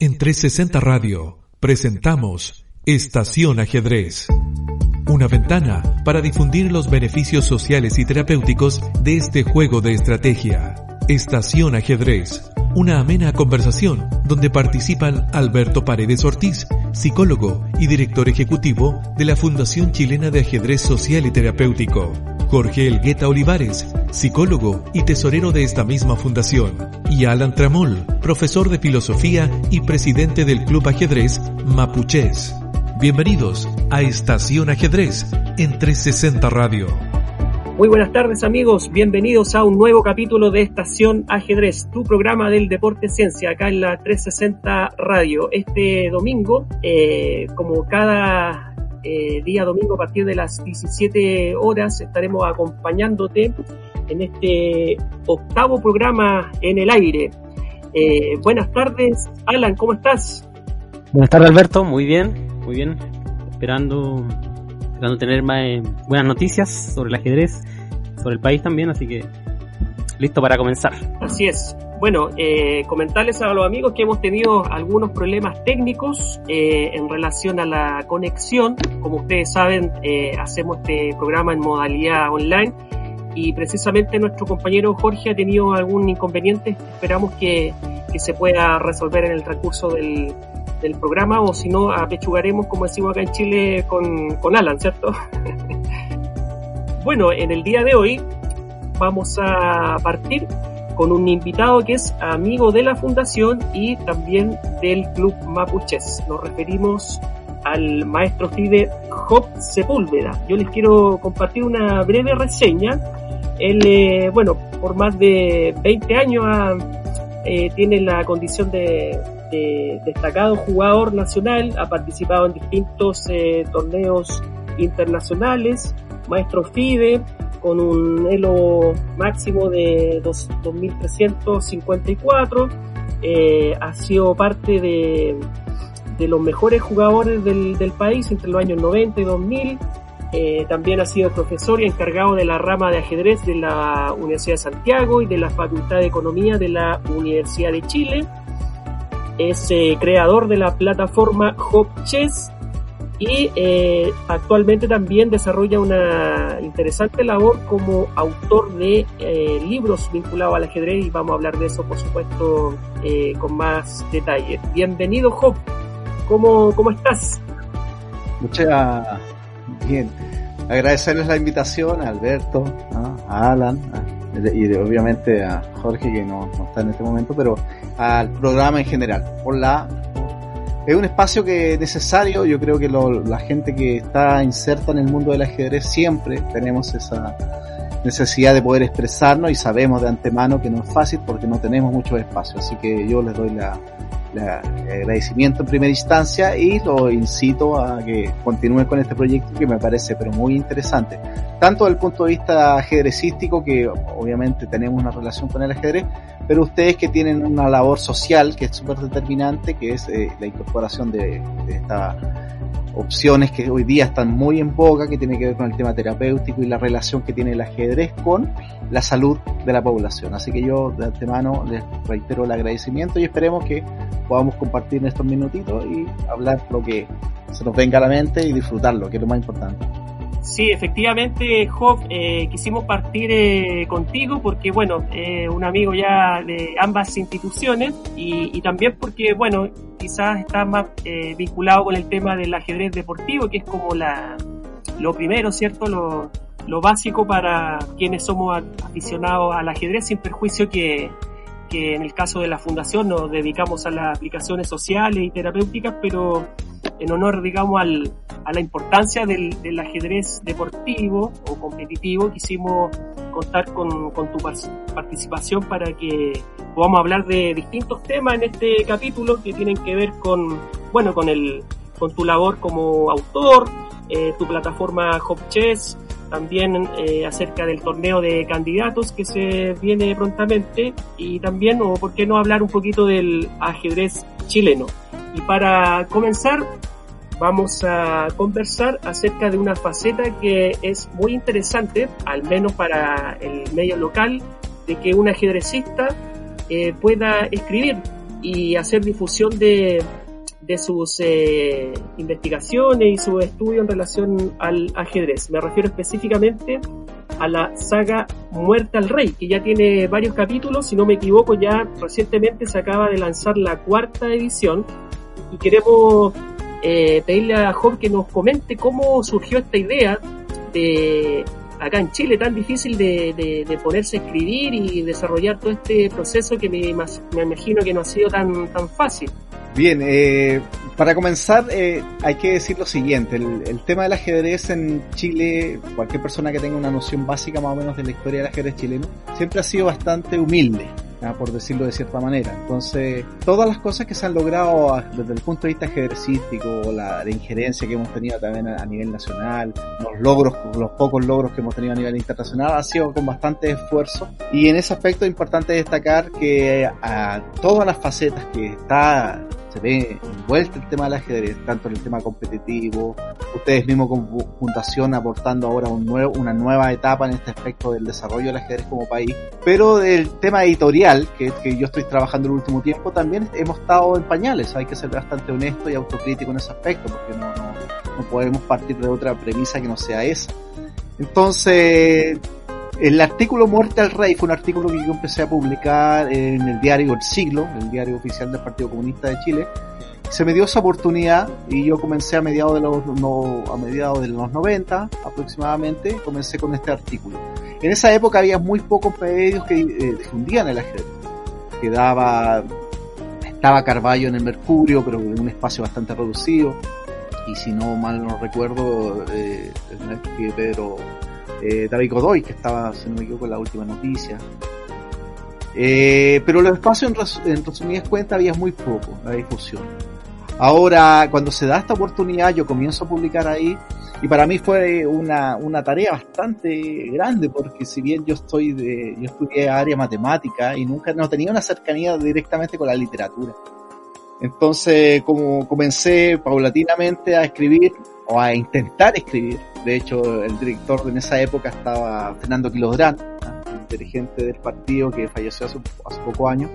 En 360 Radio presentamos Estación Ajedrez. Una ventana para difundir los beneficios sociales y terapéuticos de este juego de estrategia. Estación Ajedrez. Una amena conversación donde participan Alberto Paredes Ortiz, psicólogo y director ejecutivo de la Fundación Chilena de Ajedrez Social y Terapéutico. Jorge Elgueta Olivares, psicólogo y tesorero de esta misma fundación. Y Alan Tramol, profesor de filosofía y presidente del Club Ajedrez Mapuches. Bienvenidos a Estación Ajedrez en 360 Radio. Muy buenas tardes amigos, bienvenidos a un nuevo capítulo de Estación Ajedrez, tu programa del deporte ciencia acá en la 360 Radio. Este domingo, eh, como cada eh, día domingo a partir de las 17 horas, estaremos acompañándote en este octavo programa en el aire. Eh, buenas tardes, Alan, ¿cómo estás? Buenas tardes, Alberto, muy bien, muy bien. Esperando, esperando tener más eh, buenas noticias sobre el ajedrez, sobre el país también, así que listo para comenzar. Así es. Bueno, eh, comentarles a los amigos que hemos tenido algunos problemas técnicos eh, en relación a la conexión. Como ustedes saben, eh, hacemos este programa en modalidad online y precisamente nuestro compañero Jorge ha tenido algún inconveniente. Esperamos que, que se pueda resolver en el transcurso del, del programa o si no, apechugaremos, como decimos acá en Chile, con, con Alan, ¿cierto? bueno, en el día de hoy vamos a partir con un invitado que es amigo de la fundación y también del Club Mapuches. Nos referimos al maestro FIDE Job Sepúlveda. Yo les quiero compartir una breve reseña. Él, eh, bueno, por más de 20 años eh, tiene la condición de, de, destacado jugador nacional, ha participado en distintos eh, torneos internacionales, maestro FIDE, con un elo máximo de 2.354. Eh, ha sido parte de, de los mejores jugadores del, del, país entre los años 90 y 2000. Eh, también ha sido profesor y encargado de la rama de ajedrez de la Universidad de Santiago y de la Facultad de Economía de la Universidad de Chile. Es eh, creador de la plataforma Hop Chess y eh, actualmente también desarrolla una interesante labor como autor de eh, libros vinculados al ajedrez y vamos a hablar de eso por supuesto eh, con más detalle. Bienvenido Job, ¿cómo, cómo estás? Muchas bien, agradecerles la invitación a Alberto, a Alan y obviamente a Jorge que no, está en este momento, pero al programa en general por la es un espacio que es necesario, yo creo que la gente que está inserta en el mundo del ajedrez siempre tenemos esa necesidad de poder expresarnos y sabemos de antemano que no es fácil porque no tenemos mucho espacio, así que yo les doy la agradecimiento en primera instancia y lo incito a que continúen con este proyecto que me parece pero muy interesante, tanto desde el punto de vista ajedrecístico que obviamente tenemos una relación con el ajedrez, pero ustedes que tienen una labor social que es súper determinante, que es eh, la incorporación de, estas opciones que hoy día están muy en boga, que tiene que ver con el tema terapéutico y la relación que tiene el ajedrez con la salud de la población. Así que yo de antemano les reitero el agradecimiento y esperemos que podamos compartir en estos minutitos y hablar lo que se nos venga a la mente y disfrutarlo, que es lo más importante. Sí, efectivamente, Job, eh, quisimos partir eh, contigo porque, bueno, eh, un amigo ya de ambas instituciones y, y también porque, bueno, quizás está más eh, vinculado con el tema del ajedrez deportivo, que es como la, lo primero, ¿cierto? Lo, lo básico para quienes somos aficionados al ajedrez, sin perjuicio que, que en el caso de la fundación nos dedicamos a las aplicaciones sociales y terapéuticas, pero en honor, digamos, al, a la importancia del, del, ajedrez deportivo o competitivo, quisimos contar con, con tu participación para que a hablar de distintos temas en este capítulo que tienen que ver con, bueno, con el, con tu labor como autor, eh, tu plataforma Hop Chess, también eh, acerca del torneo de candidatos que se viene prontamente y también, o por qué no hablar un poquito del ajedrez chileno. Y para comenzar, vamos a conversar acerca de una faceta que es muy interesante, al menos para el medio local, de que un ajedrecista eh, pueda escribir y hacer difusión de, de sus eh, investigaciones y su estudio en relación al ajedrez. Me refiero específicamente a la saga Muerta al Rey, que ya tiene varios capítulos, si no me equivoco, ya recientemente se acaba de lanzar la cuarta edición y queremos eh, pedirle a Job que nos comente cómo surgió esta idea de acá en Chile tan difícil de, de, ponerse a escribir y desarrollar todo este proceso que me, me imagino que no ha sido tan, tan fácil. Bien, eh, para comenzar eh, hay que decir lo siguiente, el, tema del ajedrez en Chile, cualquier persona que tenga una noción básica más o menos de la historia del ajedrez chileno, siempre ha sido bastante humilde. Por decirlo de cierta manera. Entonces, todas las cosas que se han logrado desde el punto de vista ajedrecístico, la, la injerencia que hemos tenido también a, nivel nacional, los logros, los pocos logros que hemos tenido a nivel internacional, ha sido con bastante esfuerzo. Y en ese aspecto es importante destacar que a todas las facetas que está se ve envuelto el tema del ajedrez, tanto en el tema competitivo, ustedes mismos como fundación aportando ahora un nuevo, una nueva etapa en este aspecto del desarrollo del ajedrez como país, pero del tema editorial, que, que yo estoy trabajando el último tiempo, también hemos estado en pañales, hay que ser bastante honesto y autocrítico en ese aspecto, porque no, no, no podemos partir de otra premisa que no sea esa. Entonces, el artículo Muerte al Rey fue un artículo que yo empecé a publicar en el diario El Siglo, el diario oficial del Partido Comunista de Chile. Se me dio esa oportunidad y yo comencé a mediados de los, no, a mediados de los 90 aproximadamente, comencé con este artículo. En esa época había muy pocos medios que eh, difundían el ajedrez. Quedaba, estaba Carballo en el Mercurio, pero en un espacio bastante reducido. Y si no mal no recuerdo, eh, Pedro eh, David Godoy, que estaba, si no me equivoco, en la última noticia. Eh, pero los espacios, en, en resumidas cuentas, había muy poco la difusión. Ahora, cuando se da esta oportunidad, yo comienzo a publicar ahí, y para mí fue una, una tarea bastante grande, porque si bien yo estoy de, yo estudié área matemática y nunca, no tenía una cercanía directamente con la literatura. Entonces, como comencé paulatinamente a escribir, o a intentar escribir, de hecho, el director en esa época estaba Fernando Quilodrán, dirigente del partido que falleció hace, hace pocos años.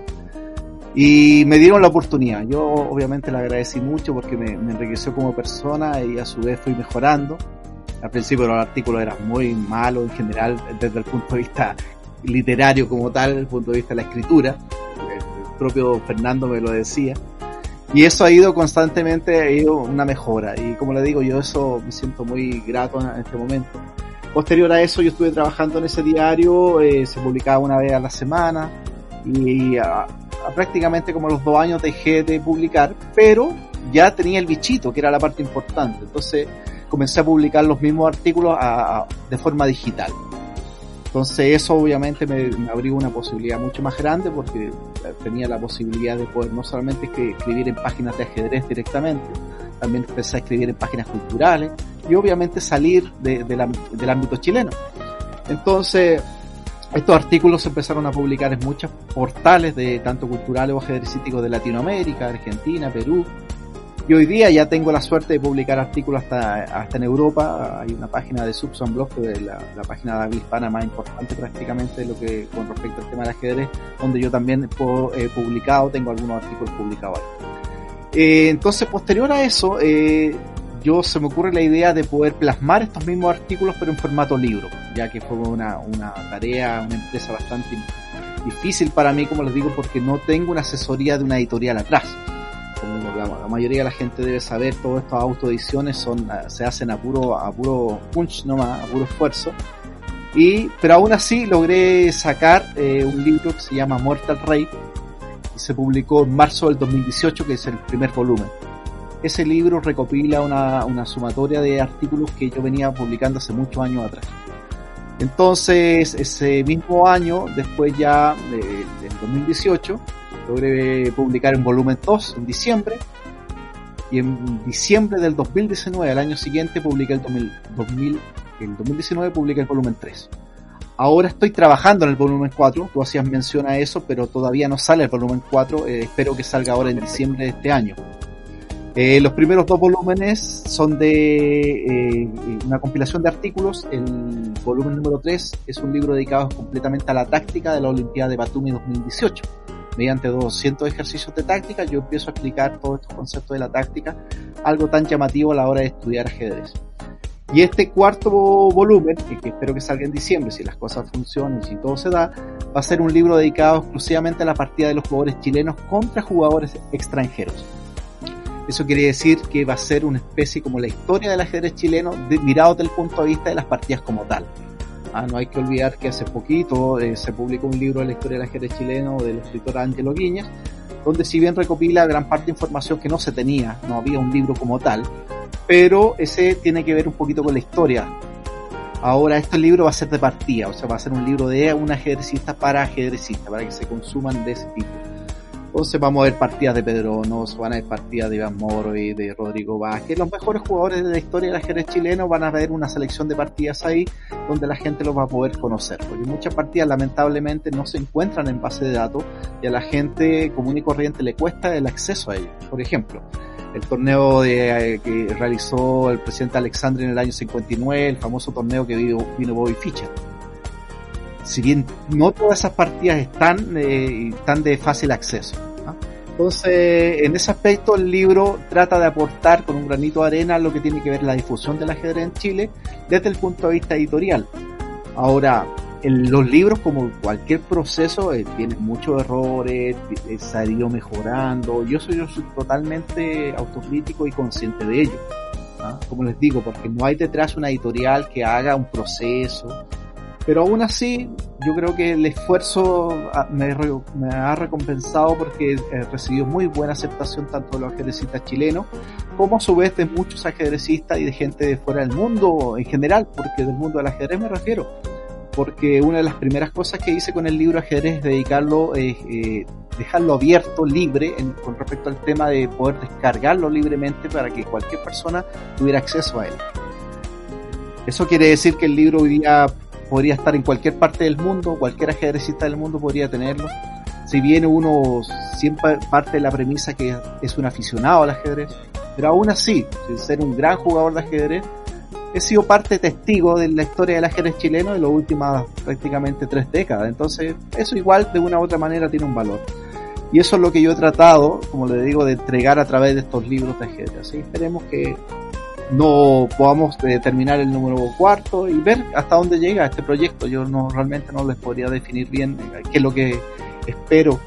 Y me dieron la oportunidad. Yo obviamente le agradecí mucho porque me, me, enriqueció como persona y a su vez fui mejorando. Al principio los artículos eran muy malos en general desde el punto de vista literario como tal, desde el punto de vista de la escritura. El propio Fernando me lo decía. Y eso ha ido constantemente, ha ido una mejora. Y como le digo, yo eso me siento muy grato en este momento. Posterior a eso, yo estuve trabajando en ese diario, eh, se publicaba una vez a la semana. Y a, a prácticamente como los dos años dejé de publicar, pero ya tenía el bichito, que era la parte importante. Entonces comencé a publicar los mismos artículos a, de forma digital. Entonces eso obviamente me, abrió una posibilidad mucho más grande porque tenía la posibilidad de poder no solamente escribir en páginas de ajedrez directamente, también empecé a escribir en páginas culturales y obviamente salir de, de la, del ámbito chileno. Entonces estos artículos se empezaron a publicar en muchos portales de tanto culturales o ajedrecísticos de Latinoamérica, Argentina, Perú, y hoy día ya tengo la suerte de publicar artículos hasta, hasta en Europa. Hay una página de Subson Blog, que es la, página de hispana más importante prácticamente con respecto al tema del ajedrez, donde yo también he publicado, tengo algunos artículos publicados ahí. Eh, entonces, posterior a eso, eh, yo se me ocurre la idea de poder plasmar estos mismos artículos, pero en formato libro, ya que fue una, una tarea, una empresa bastante difícil para mí, como les digo, porque no tengo una asesoría de una editorial atrás como la, la, mayoría de la gente debe saber, todas estas autoediciones son, se hacen a puro, a puro punch nomás, a puro esfuerzo. Y, pero aún así logré sacar eh, un libro que se llama Mortal Rey y se publicó en marzo del 2018, que es el primer volumen. Ese libro recopila una, una sumatoria de artículos que yo venía publicando hace muchos años atrás. Entonces, ese mismo año, después ya, en 2018, logré publicar en volumen 2 en diciembre. Y en diciembre del 2019, el año siguiente, publiqué el 2000, en 2019 publiqué el volumen 3. Ahora estoy trabajando en el volumen 4, tú hacías mención a eso, pero todavía no sale el volumen 4, eh, espero que salga ahora en diciembre de este año. Eh, los primeros dos volúmenes son de eh, una compilación de artículos. El volumen número 3 es un libro dedicado completamente a la táctica de la Olimpiada de Batumi 2018. Mediante 200 ejercicios de táctica, yo empiezo a explicar todos estos conceptos de la táctica, algo tan llamativo a la hora de estudiar ajedrez. Y este cuarto volumen, que, espero que salga en diciembre, si las cosas funcionan y si todo se da, va a ser un libro dedicado exclusivamente a la partida de los jugadores chilenos contra jugadores extranjeros. Eso quiere decir que va a ser una especie como la historia del ajedrez chileno mirado desde el punto de vista de las partidas como tal. Ah, no hay que olvidar que hace poquito eh, se publicó un libro de la historia del ajedrez chileno del escritor Ángelo Guiñas, donde si bien recopila gran parte de información que no se tenía, no había un libro como tal, pero ese tiene que ver un poquito con la historia. Ahora este libro va a ser de partida, o sea, va a ser un libro de un ajedrecista para ajedrecista, para que se consuman de ese tipo. Entonces vamos a ver partidas de Pedro Nos, van a ver partidas de Iván Moro y de Rodrigo Vázquez. Los mejores jugadores de la historia del ajedrez chileno van a ver una selección de partidas ahí donde la gente los va a poder conocer. Porque muchas partidas lamentablemente no se encuentran en base de datos y a la gente común y corriente le cuesta el acceso a ellos. Por ejemplo, el torneo de, eh, que realizó el presidente Alexandre en el año 59, el famoso torneo que vino, vino Bobby Fischer. Si bien no todas esas partidas están, eh, están de fácil acceso. Entonces, en ese aspecto, el libro trata de aportar con un granito de arena lo que tiene que ver la difusión del ajedrez en Chile desde el punto de vista editorial. Ahora, en los libros, como cualquier proceso, eh, tiene muchos errores, eh, se ha ido mejorando. Yo soy, yo soy totalmente autocrítico y consciente de ello. ¿ah? Como les digo, porque no hay detrás una editorial que haga un proceso. Pero aún así, yo creo que el esfuerzo ah, me, ha recompensado porque he recibido muy buena aceptación tanto de los ajedrecistas chilenos como a su vez de muchos ajedrecistas y de gente de fuera del mundo en general, porque del mundo del ajedrez me refiero porque una de las primeras cosas que hice con el libro ajedrez es dedicarlo, eh, dejarlo abierto, libre, con respecto al tema de poder descargarlo libremente para que cualquier persona tuviera acceso a él. Eso quiere decir que el libro hoy día podría estar en cualquier parte del mundo, cualquier ajedrecista del mundo podría tenerlo. Si bien uno siempre parte de la premisa que es un aficionado al ajedrez, pero aún así, sin ser un gran jugador de ajedrez, he sido parte testigo de la historia del ajedrez chileno en las últimas prácticamente tres décadas. Entonces, eso igual de una u otra manera tiene un valor. Y eso es lo que yo he tratado, como le digo, de entregar a través de estos libros de ajedrez. Así esperemos que no podamos eh, terminar el número cuarto y ver hasta dónde llega este proyecto. Yo no realmente no les podría definir bien eh, qué es lo que espero.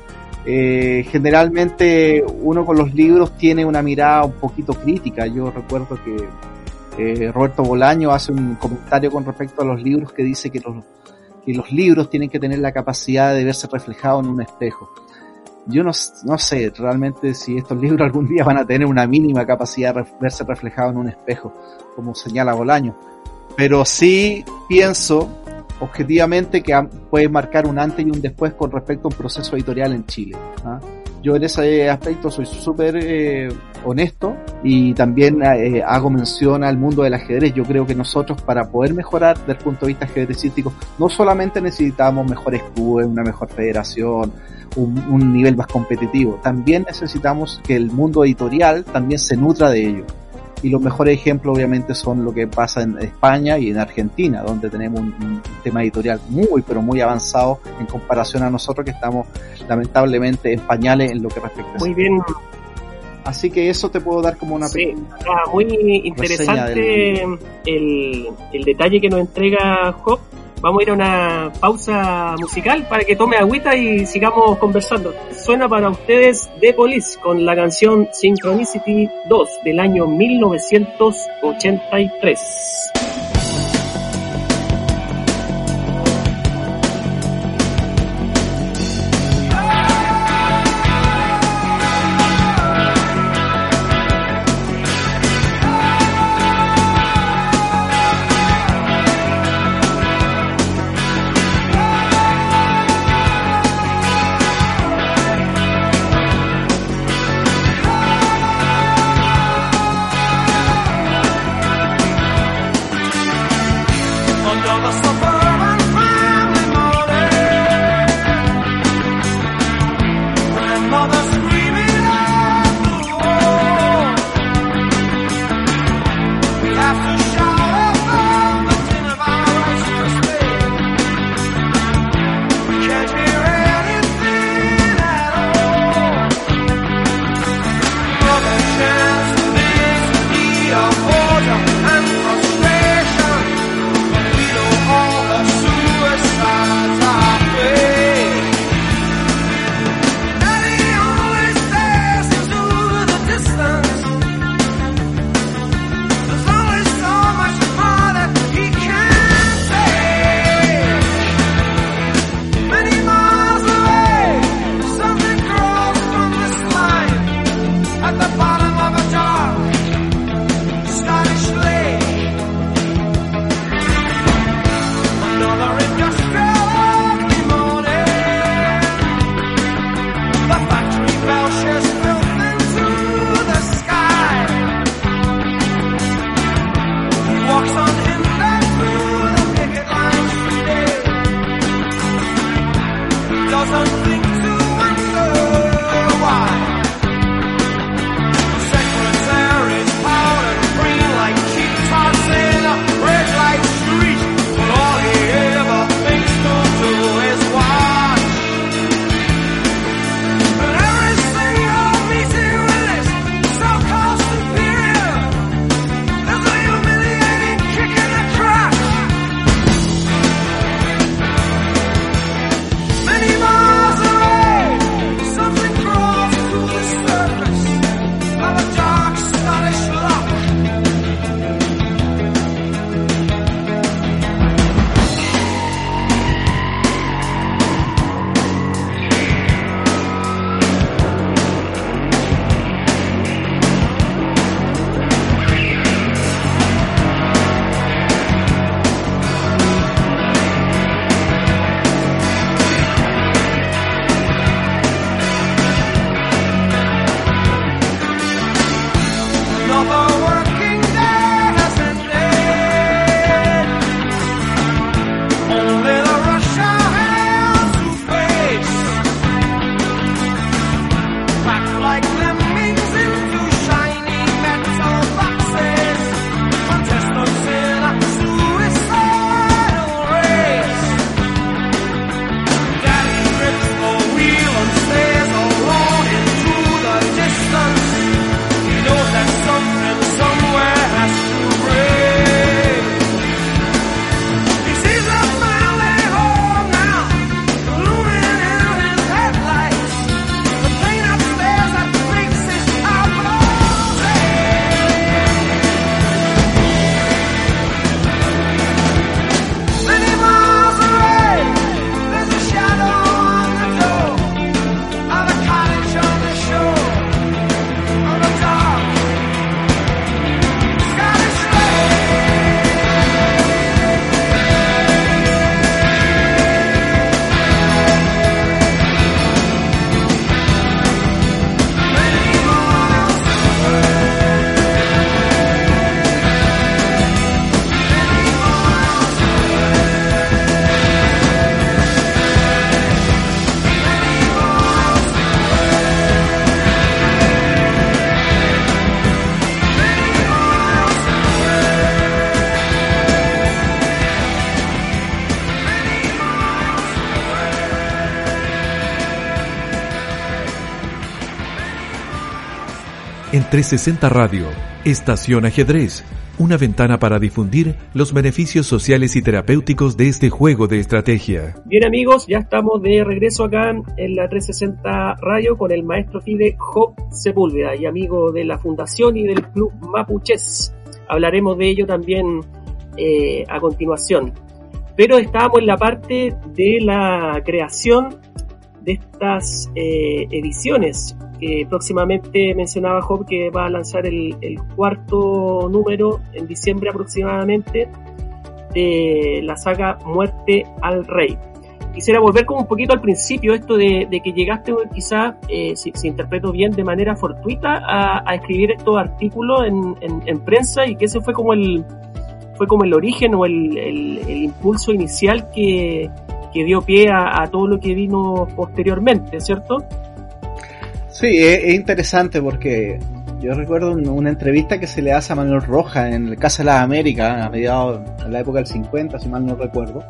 Eh, generalmente uno con los libros tiene una mirada un poquito crítica. Yo recuerdo que eh, Roberto Bolaño hace un comentario con respecto a los libros que dice que los, que los libros tienen que tener la capacidad de verse reflejados en un espejo. Yo no, no sé realmente si estos libros algún día van a tener una mínima capacidad de verse reflejados en un espejo, como señala Bolaño. Pero sí pienso objetivamente que puede marcar un antes y un después con respecto a un proceso editorial en Chile. ¿ah? Yo en ese aspecto soy súper eh, honesto y también eh, hago mención al mundo del ajedrez. Yo creo que nosotros para poder mejorar desde el punto de vista ajedrecístico no solamente necesitamos mejores clubes, una mejor federación, un, un nivel más competitivo, también necesitamos que el mundo editorial también se nutra de ello y los mejores ejemplos obviamente son lo que pasa en España y en Argentina, donde tenemos un, tema editorial muy pero muy avanzado en comparación a nosotros que estamos lamentablemente en pañales en lo que respecta a Muy bien. Así que eso te puedo dar como una sí, muy interesante el, el detalle que nos entrega Job Vamos a ir a una pausa musical para que tome agüita y sigamos conversando. Suena para ustedes The Police con la canción Synchronicity 2 del año 1983. En 360 Radio, Estación Ajedrez, una ventana para difundir los beneficios sociales y terapéuticos de este juego de estrategia. Bien amigos, ya estamos de regreso acá en la 360 Radio con el maestro FIDE Job Sepúlveda y amigo de la fundación y del club Mapuches. Hablaremos de ello también eh, a continuación. Pero estábamos en la parte de la creación de estas eh, ediciones que próximamente mencionaba Job que va a lanzar el, cuarto número en diciembre aproximadamente de la saga Muerte al Rey. Quisiera volver como un poquito al principio, esto de, que llegaste quizás, eh, si, interpreto bien, de manera fortuita a, escribir estos artículos en, prensa y que ese fue como el, fue como el origen o el, impulso inicial que, dio pie a, a todo lo que vino posteriormente, ¿cierto? Sí, es, interesante porque yo recuerdo una entrevista que se le hace a Manuel Roja en el Casa de las Américas, a mediados de la época del 50, si mal no recuerdo,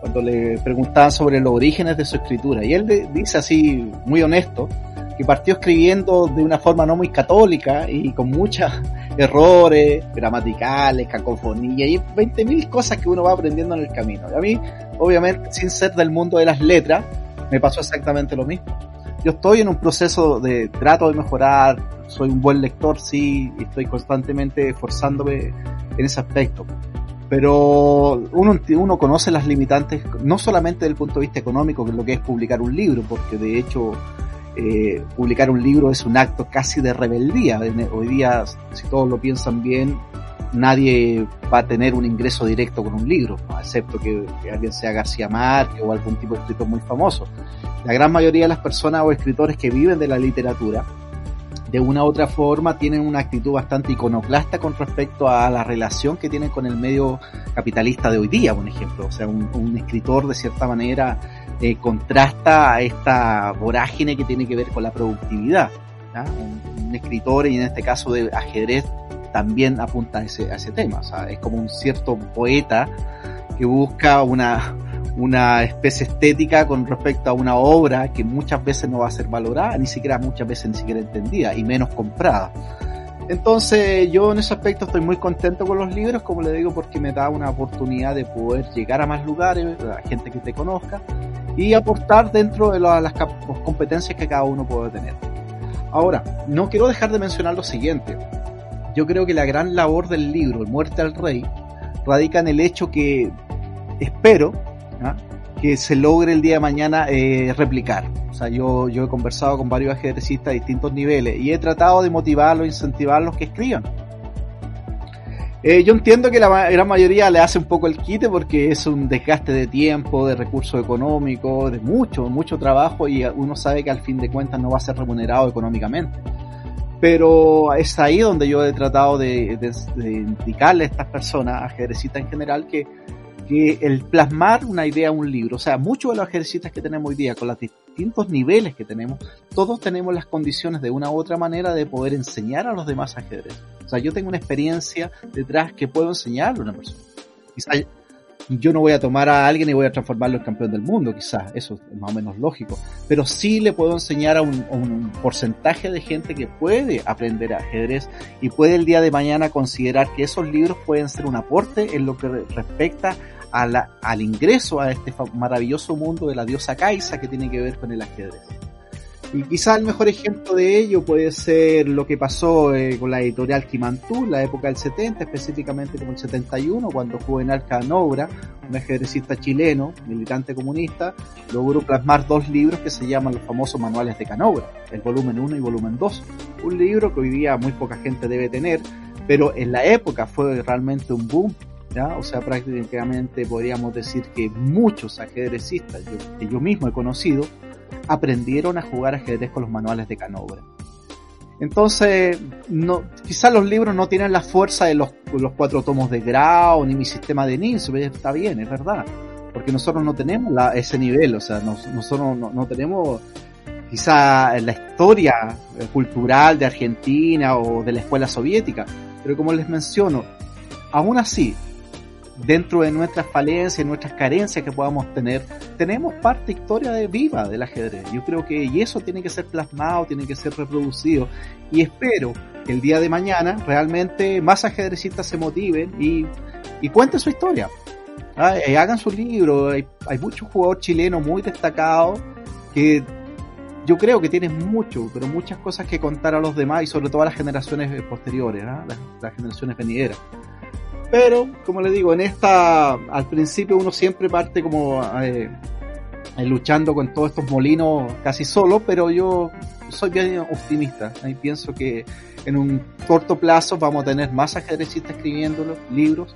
cuando le preguntaban sobre los orígenes de su escritura. Y él dice así, muy honesto, que partió escribiendo de una forma no muy católica y con muchos errores gramaticales, cacofonía y 20.000 cosas que uno va aprendiendo en el camino. Y a mí, obviamente, sin ser del mundo de las letras, me pasó exactamente lo mismo yo estoy en un proceso de trato de mejorar, soy un buen lector, sí, y estoy constantemente esforzándome en ese aspecto. Pero uno, uno conoce las limitantes, no solamente desde el punto de vista económico, que es lo que es publicar un libro, porque de hecho eh, publicar un libro es un acto casi de rebeldía. Hoy día, si todos lo piensan bien, nadie va a tener un ingreso directo con un libro, excepto que, alguien sea García Márquez o algún tipo de escritor muy famoso la gran mayoría de las personas o escritores que viven de la literatura, de una u otra forma, tienen una actitud bastante iconoclasta con respecto a la relación que tienen con el medio capitalista de hoy día, por ejemplo. O sea, un, escritor de cierta manera eh, contrasta a esta vorágine que tiene que ver con la productividad. Un, escritor, y en este caso de ajedrez, también apunta a ese, a ese tema. O sea, es como un cierto poeta que busca una, una especie estética con respecto a una obra que muchas veces no va a ser valorada, ni siquiera muchas veces ni siquiera entendida, y menos comprada. Entonces yo en ese aspecto estoy muy contento con los libros, como le digo, porque me da una oportunidad de poder llegar a más lugares, a gente que te conozca, y aportar dentro de las competencias que cada uno puede tener. Ahora, no quiero dejar de mencionar lo siguiente. Yo creo que la gran labor del libro, El Muerte al Rey, radica en el hecho que espero ¿ah? que se logre el día de mañana eh, replicar. O sea, yo, yo he conversado con varios ajedrecistas de distintos niveles y he tratado de motivarlos, incentivarlos que escriban. Eh, yo entiendo que la gran mayoría le hace un poco el quite porque es un desgaste de tiempo, de recursos económicos, de mucho, mucho trabajo y uno sabe que al fin de cuentas no va a ser remunerado económicamente. Pero es ahí donde yo he tratado de, indicarle a estas personas, ajedrecistas en general, que que el plasmar una idea un libro, o sea, muchos de los ejercicios que tenemos hoy día, con los distintos niveles que tenemos, todos tenemos las condiciones de una u otra manera de poder enseñar a los demás ajedrez. O sea, yo tengo una experiencia detrás que puedo enseñarle a una persona. Quizá yo no voy a tomar a alguien y voy a transformarlo en campeón del mundo, quizás, eso es más o menos lógico, pero sí le puedo enseñar a un, un, porcentaje de gente que puede aprender ajedrez y puede el día de mañana considerar que esos libros pueden ser un aporte en lo que respecta al ingreso a este maravilloso mundo de la diosa Kaisa que tiene que ver con el ajedrez. Y quizá el mejor ejemplo de ello puede ser lo que pasó eh, con la editorial Kimantú, la época del 70, específicamente como el 71, cuando Juvenal Canobra, un ajedrecista chileno, militante comunista, logró plasmar dos libros que se llaman los famosos manuales de Canobra, el volumen 1 y volumen 2. Un libro que hoy día muy poca gente debe tener, pero en la época fue realmente un boom o sea, prácticamente podríamos decir que muchos ajedrecistas, que yo mismo he conocido, aprendieron a jugar ajedrez con los manuales de Canobra. Entonces, no, quizás los libros no tienen la fuerza de los, los cuatro tomos de Grau ni mi sistema de Nils, está bien, es verdad, porque nosotros no tenemos ese nivel, o sea, nosotros no, no tenemos quizá la historia cultural de Argentina o de la escuela soviética, pero como les menciono, aún así, dentro de nuestras falencias, nuestras carencias que podamos tener, tenemos parte historia de viva del ajedrez. Yo creo que y eso tiene que ser plasmado, tiene que ser reproducido. Y espero que el día de mañana realmente más ajedrecistas se motiven y, y cuenten su historia. Ah, eh, hagan su libro. Hay, hay muchos jugadores chilenos muy destacados que yo creo que tienen mucho, pero muchas cosas que contar a los demás y sobre todo a las generaciones posteriores, ¿ah? las, las generaciones venideras. Pero, como le digo, en esta, al principio uno siempre parte como eh, eh, luchando con todos estos molinos casi solo, pero yo soy bien optimista. Y pienso que en un corto plazo vamos a tener más ajedrecistas escribiendo libros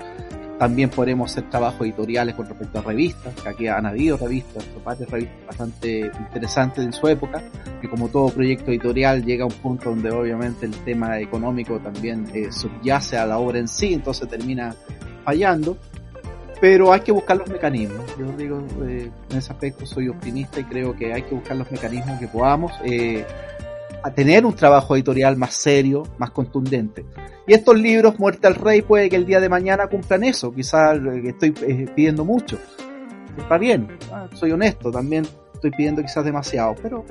también podremos hacer trabajos editoriales con respecto a revistas, que aquí han habido revistas, varias revistas bastante interesantes en su época, que como todo proyecto editorial llega a un punto donde obviamente el tema económico también eh, subyace a la obra en sí, entonces termina fallando. Pero hay que buscar los mecanismos. Yo digo, eh, en ese aspecto soy optimista y creo que hay que buscar los mecanismos que podamos. Eh, a tener un trabajo editorial más serio, más contundente. Y estos libros, Muerte al Rey, puede que el día de mañana cumplan eso. Quizás eh, estoy eh, pidiendo mucho. Está bien, ah, soy honesto, también estoy pidiendo quizás demasiado, pero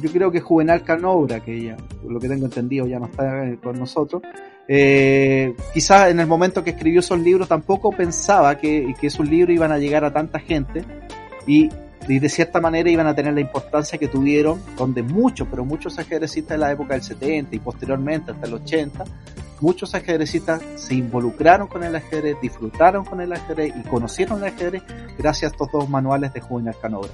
yo creo que Juvenal Canobra, que ya, lo que tengo entendido, ya no está eh, con nosotros, eh, quizás en el momento que escribió esos libros tampoco pensaba que, que esos libros iban a llegar a tanta gente y y de cierta manera iban a tener la importancia que tuvieron, donde muchos, pero muchos ajedrecistas de la época del 70 y posteriormente hasta el 80, muchos ajedrecistas se involucraron con el ajedrez, disfrutaron con el ajedrez y conocieron el ajedrez gracias a estos dos manuales de Juvenal Canobra.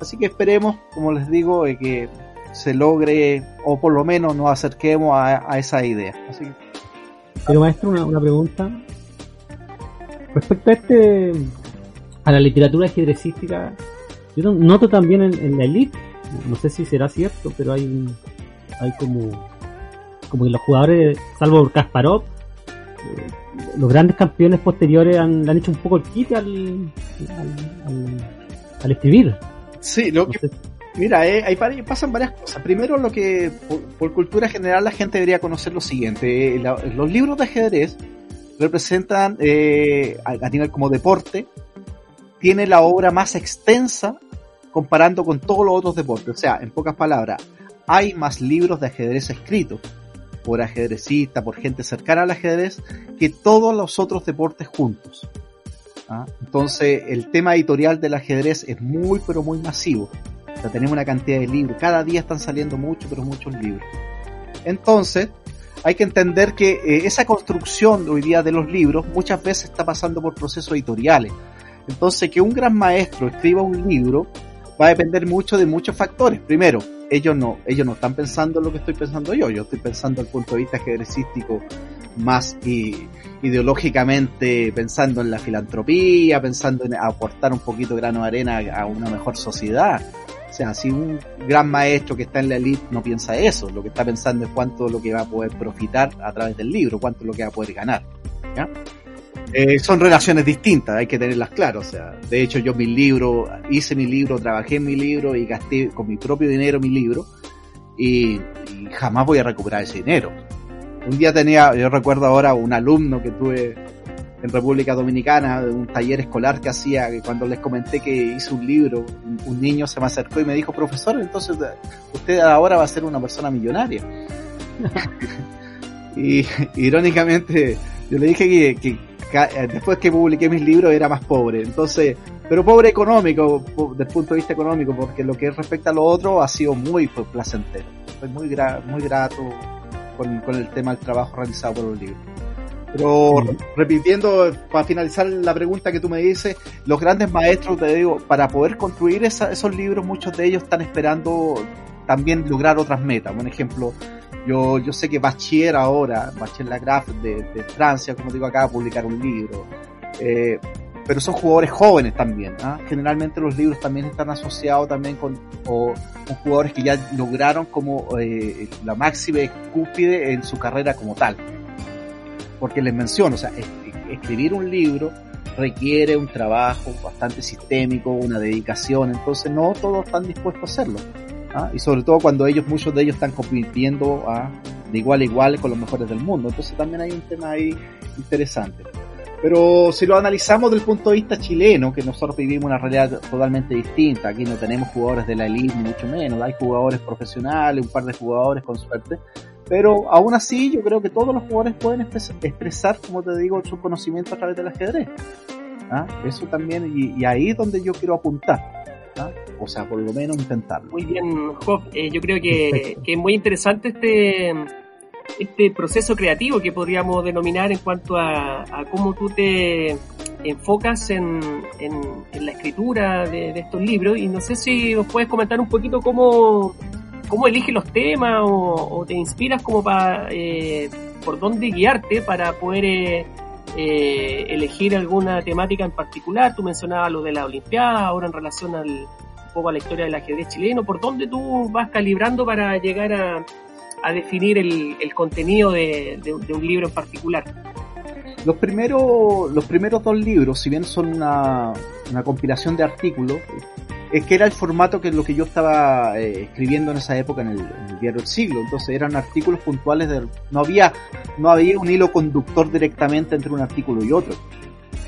Así que esperemos, como les digo, eh, que se logre, o por lo menos nos acerquemos a, esa idea. Así Pero maestro, una, una pregunta. Respecto a este, a la literatura ajedrecística, yo noto también en, la Elite, no sé si será cierto, pero hay hay como como que los jugadores, salvo Kasparov, eh, los grandes campeones posteriores han, han, hecho un poco el kit al, al, escribir. Sí, lo que, mira, eh, hay, pasan varias cosas. Primero, lo que por, cultura general la gente debería conocer lo siguiente: eh, los libros de ajedrez representan a nivel como deporte tiene la obra más extensa comparando con todos los otros deportes. O sea, en pocas palabras, hay más libros de ajedrez escritos por ajedrecistas, por gente cercana al ajedrez, que todos los otros deportes juntos. ¿Ah? Entonces, el tema editorial del ajedrez es muy, pero muy masivo. O sea, tenemos una cantidad de libros. Cada día están saliendo muchos, pero muchos libros. Entonces, hay que entender que eh, esa construcción hoy día de los libros muchas veces está pasando por procesos editoriales. Entonces, que un gran maestro escriba un libro va a depender mucho de muchos factores. Primero, ellos no, ellos no están pensando lo que estoy pensando yo, yo estoy pensando el punto de vista ajedrecístico más y, ideológicamente pensando en la filantropía, pensando en aportar un poquito grano de arena a una mejor sociedad. O sea, si un gran maestro que está en la elite no piensa eso, lo que está pensando es cuánto lo que va a poder profitar a través del libro, cuánto lo que va a poder ganar. Eh, son relaciones distintas, hay que tenerlas claras. O sea, de hecho, yo mi libro, hice mi libro, trabajé en mi libro y gasté con mi propio dinero mi libro y, jamás voy a recuperar ese dinero. Un día tenía, yo recuerdo ahora un alumno que tuve en República Dominicana, un taller escolar que hacía, cuando les comenté que hice un libro, un, niño se me acercó y me dijo, profesor, entonces usted ahora va a ser una persona millonaria. y irónicamente, yo le dije que, después que publiqué mis libros era más pobre. Entonces, pero pobre económico, desde el punto de vista económico, porque lo que respecta a lo otro ha sido muy placentero. Estoy muy, muy grato con, el tema del trabajo realizado por los libros. Pero repitiendo, para finalizar la pregunta que tú me dices, los grandes maestros, te digo, para poder construir esos libros, muchos de ellos están esperando también lograr otras metas. Un ejemplo, yo, yo sé que Bachier ahora, Bachier Lagraf de, de Francia, como digo, acaba de publicar un libro. Eh, pero son jugadores jóvenes también. ¿ah? Generalmente los libros también están asociados también con, o, con jugadores que ya lograron como eh, la máxima cúspide en su carrera como tal. Porque les menciono, o sea, escribir un libro requiere un trabajo bastante sistémico, una dedicación, entonces no todos están dispuestos a hacerlo. ¿Ah? y sobre todo cuando ellos, muchos de ellos están compitiendo de igual a igual con los mejores del mundo. Entonces también hay un tema ahí interesante. Pero si lo analizamos desde el punto de vista chileno, que nosotros vivimos una realidad totalmente distinta, aquí no tenemos jugadores de la elite, mucho menos, hay jugadores profesionales, un par de jugadores con suerte, pero aún así yo creo que todos los jugadores pueden expresar, como te digo, su conocimiento a través del ajedrez. ¿Ah? Eso también, y, ahí es donde yo quiero apuntar. O sea, por lo menos intentarlo. Muy bien, Job. Eh, yo creo que, que, es muy interesante este, este proceso creativo que podríamos denominar en cuanto a, cómo tú te enfocas en, en, la escritura de, estos libros. Y no sé si nos puedes comentar un poquito cómo, cómo eliges los temas o, te inspiras como para eh, por dónde guiarte para poder eh, eh, elegir alguna temática en particular. Tú mencionabas lo de la Olimpiada, ahora en relación al, poco a la historia del ajedrez chileno. ¿Por dónde tú vas calibrando para llegar a, definir el, contenido de, un libro en particular? Los primeros, los primeros dos libros, si bien son una, compilación de artículos, es que era el formato que lo que yo estaba eh, escribiendo en esa época en el, diario El Siglo. Entonces eran artículos puntuales, de, no había, no había un hilo conductor directamente entre un artículo y otro.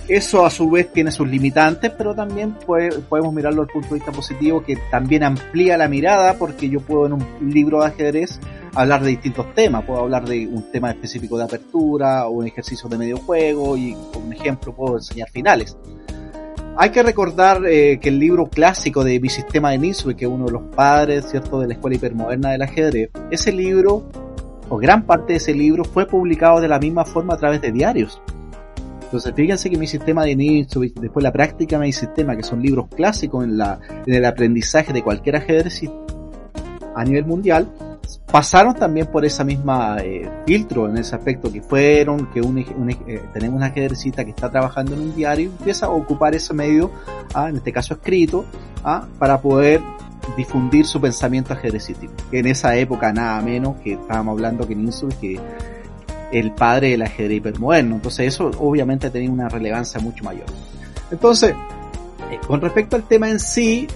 Eso a su vez tiene sus limitantes, pero también podemos mirarlo desde el punto de vista positivo, que también amplía la mirada, porque yo puedo en un libro de ajedrez hablar de distintos temas. Puedo hablar de un tema específico de apertura o un ejercicio de medio juego y, por ejemplo, puedo enseñar finales. Hay que recordar eh, que el libro clásico de Mi Sistema de Nisue, que es uno de los padres, ¿cierto?, de la escuela hipermoderna del ajedrez, ese libro, o gran parte de ese libro, fue publicado de la misma forma a través de diarios. Entonces, fíjense que mi sistema de inicio, después la práctica de mi sistema, que son libros clásicos en, la, en el aprendizaje de cualquier ajedrez a nivel mundial, pasaron también por esa misma eh, filtro en ese aspecto que fueron que un, eh, tenemos una ajedrecista que está trabajando en un diario empieza a ocupar ese medio ah, en este caso escrito ah, para poder difundir su pensamiento ajedrecístico. En esa época nada menos que estábamos hablando que Ninsu que el padre del ajedrez hipermoderno. Entonces eso obviamente tenía una relevancia mucho mayor. Entonces, eh, con respecto al tema en sí,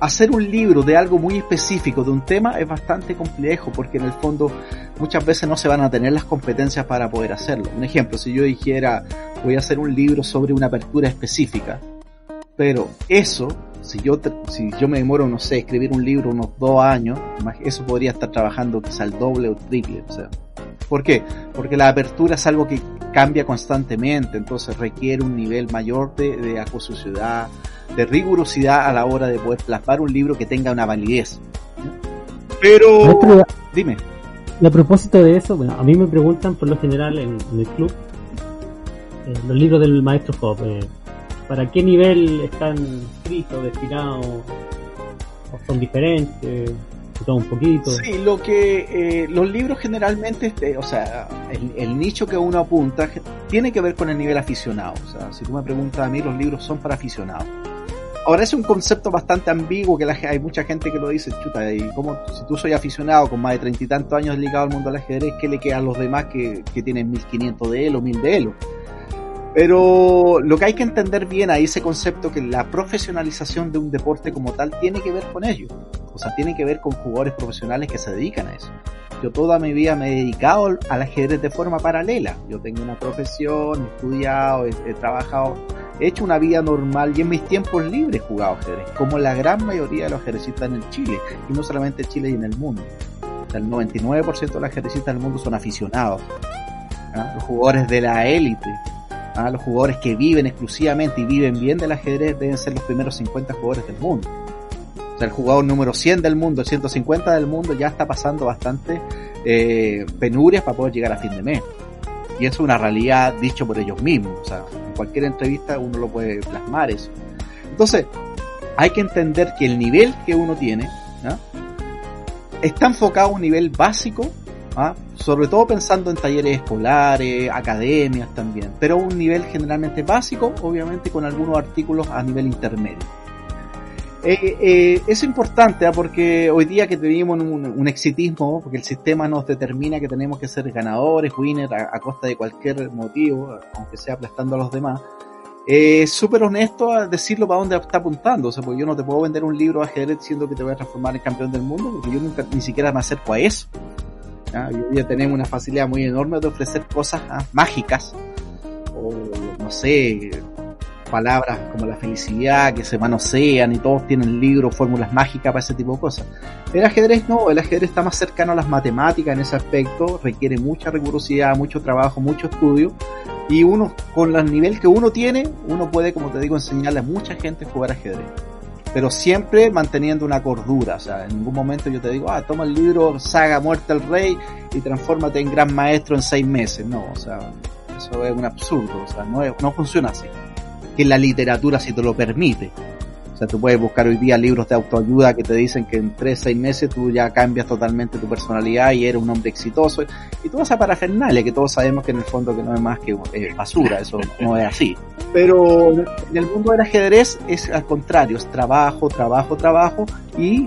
hacer un libro de algo muy específico, de un tema, es bastante complejo porque en el fondo muchas veces no se van a tener las competencias para poder hacerlo. Un ejemplo, si yo dijera voy a hacer un libro sobre una apertura específica, pero eso, si yo, si yo me demoro, no sé, escribir un libro unos dos años, eso podría estar trabajando quizá el doble o triple, o sea, ¿Por qué? Porque la apertura es algo que cambia constantemente, entonces requiere un nivel mayor de, de acuciosidad, de rigurosidad a la hora de poder plasmar un libro que tenga una validez. Pero, dime. a propósito de eso, bueno, a mí me preguntan por lo general en, el club eh, los libros del maestro Job, eh, ¿para qué nivel están escritos, destinados, o son diferentes? Un poquito. Sí, lo que eh, los libros generalmente, este, o sea, el, nicho que uno apunta tiene que ver con el nivel aficionado. O sea, si tú me preguntas a mí, los libros son para aficionados. Ahora es un concepto bastante ambiguo que la, hay mucha gente que lo dice, chuta, y como si tú soy aficionado con más de treinta y tantos años ligado al mundo del ajedrez, ¿qué le queda a los demás que, que tienen 1500 de él o 1000 de él? Pero lo que hay que entender bien ahí ese concepto que la profesionalización de un deporte como tal tiene que ver con ello. O sea, tiene que ver con jugadores profesionales que se dedican a eso. Yo toda mi vida me he dedicado al ajedrez de forma paralela. Yo tengo una profesión, he estudiado, he, trabajado, he hecho una vida normal y en mis tiempos libres he jugado ajedrez, como la gran mayoría de los ajedrecistas en el Chile, y no solamente en Chile y en el mundo. O sea, el 99% de los ajedrecistas del mundo son aficionados. ¿ah? Los jugadores de la élite, ¿ah? los jugadores que viven exclusivamente y viven bien del ajedrez deben ser los primeros 50 jugadores del mundo el jugador número 100 del mundo, el 150 del mundo, ya está pasando bastante eh, penurias para poder llegar a fin de mes. Y eso es una realidad dicho por ellos mismos. O sea, en cualquier entrevista uno lo puede plasmar eso. Entonces, hay que entender que el nivel que uno tiene está enfocado a un nivel básico, ¿ah? sobre todo pensando en talleres escolares, academias también, pero un nivel generalmente básico, obviamente con algunos artículos a nivel intermedio. Eh, eh, es importante ¿ah? porque hoy día que tenemos un, exitismo, porque el sistema nos determina que tenemos que ser ganadores, winners a, costa de cualquier motivo, aunque sea aplastando a los demás, eh, es súper honesto a decirlo para dónde está apuntando. O sea, porque yo no te puedo vender un libro a ajedrez diciendo que te voy a transformar en campeón del mundo, porque yo nunca ni siquiera me acerco a eso. ¿ya? Tenemos una facilidad muy enorme de ofrecer cosas ¿ah? mágicas o no sé, palabras como la felicidad, que se manosean y todos tienen libros, fórmulas mágicas para ese tipo de cosas. El ajedrez no, el ajedrez está más cercano a las matemáticas en ese aspecto, requiere mucha rigurosidad, mucho trabajo, mucho estudio, y uno, con el nivel que uno tiene, uno puede, como te digo, enseñarle a mucha gente a jugar ajedrez. Pero siempre manteniendo una cordura, o sea, en ningún momento yo te digo, ah, toma el libro Saga Muerte al Rey y transfórmate en gran maestro en seis meses. No, o sea, eso es un absurdo, o sea, no, no funciona así que la literatura si te lo permite. O sea, tú puedes buscar hoy día libros de autoayuda que te dicen que en tres, seis meses tú ya cambias totalmente tu personalidad y eres un hombre exitoso. Y tú vas a parafernalia, que todos sabemos que en el fondo que no es más que basura, eso no es así. Pero en el mundo del ajedrez es al contrario, es trabajo, trabajo, trabajo y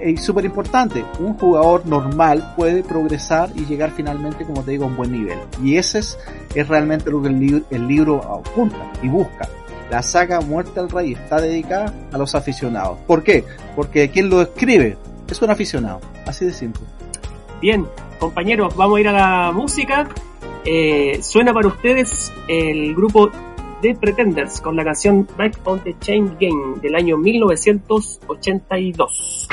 es súper importante, un jugador normal puede progresar y llegar finalmente, como te digo, a un buen nivel. Y ese es, es realmente lo que el, libro, el libro apunta y busca. La saga Muerte al Rey está dedicada a los aficionados. ¿Por qué? Porque quien lo escribe es un aficionado. Así de simple. Bien, compañeros, vamos a ir a la música. Eh, suena para ustedes el grupo The Pretenders con la canción Back on the Chain Game del año 1982.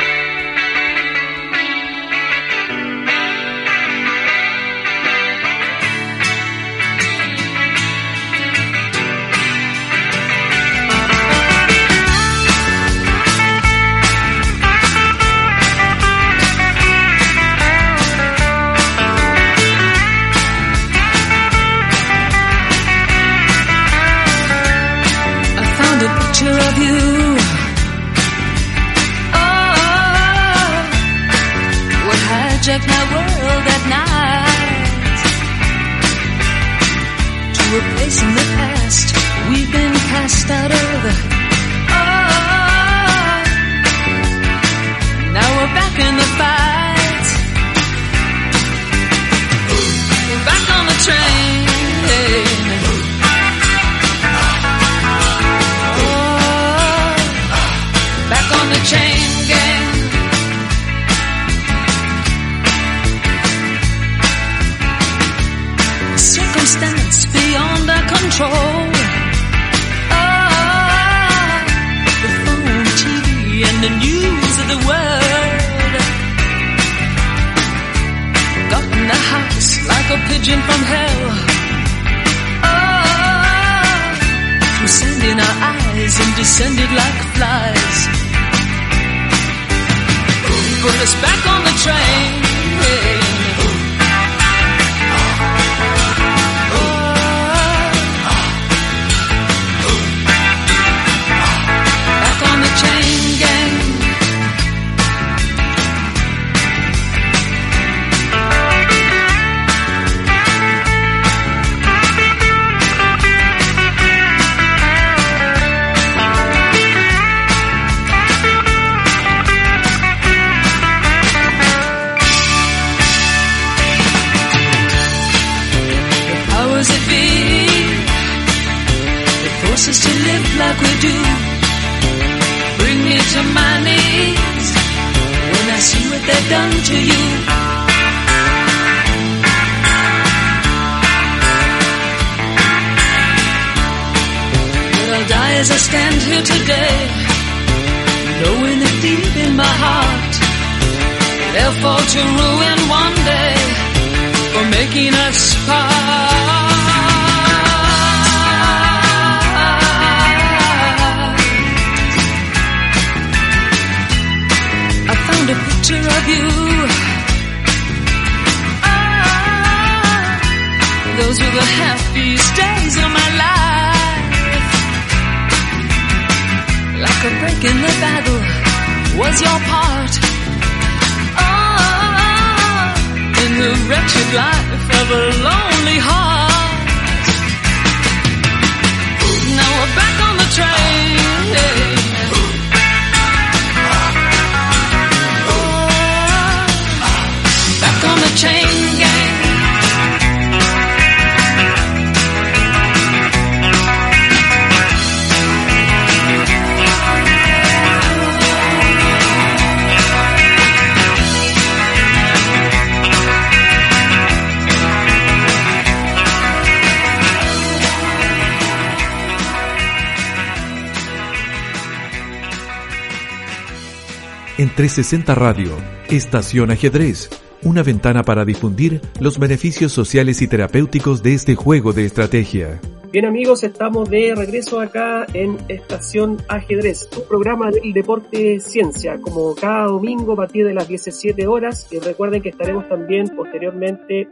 360 Radio, Estación Ajedrez, una ventana para difundir los beneficios sociales y terapéuticos de este juego de estrategia. Bien amigos, estamos de regreso acá en Estación Ajedrez, un programa del deporte ciencia, como cada domingo a partir de las 17 horas. Y recuerden que estaremos también posteriormente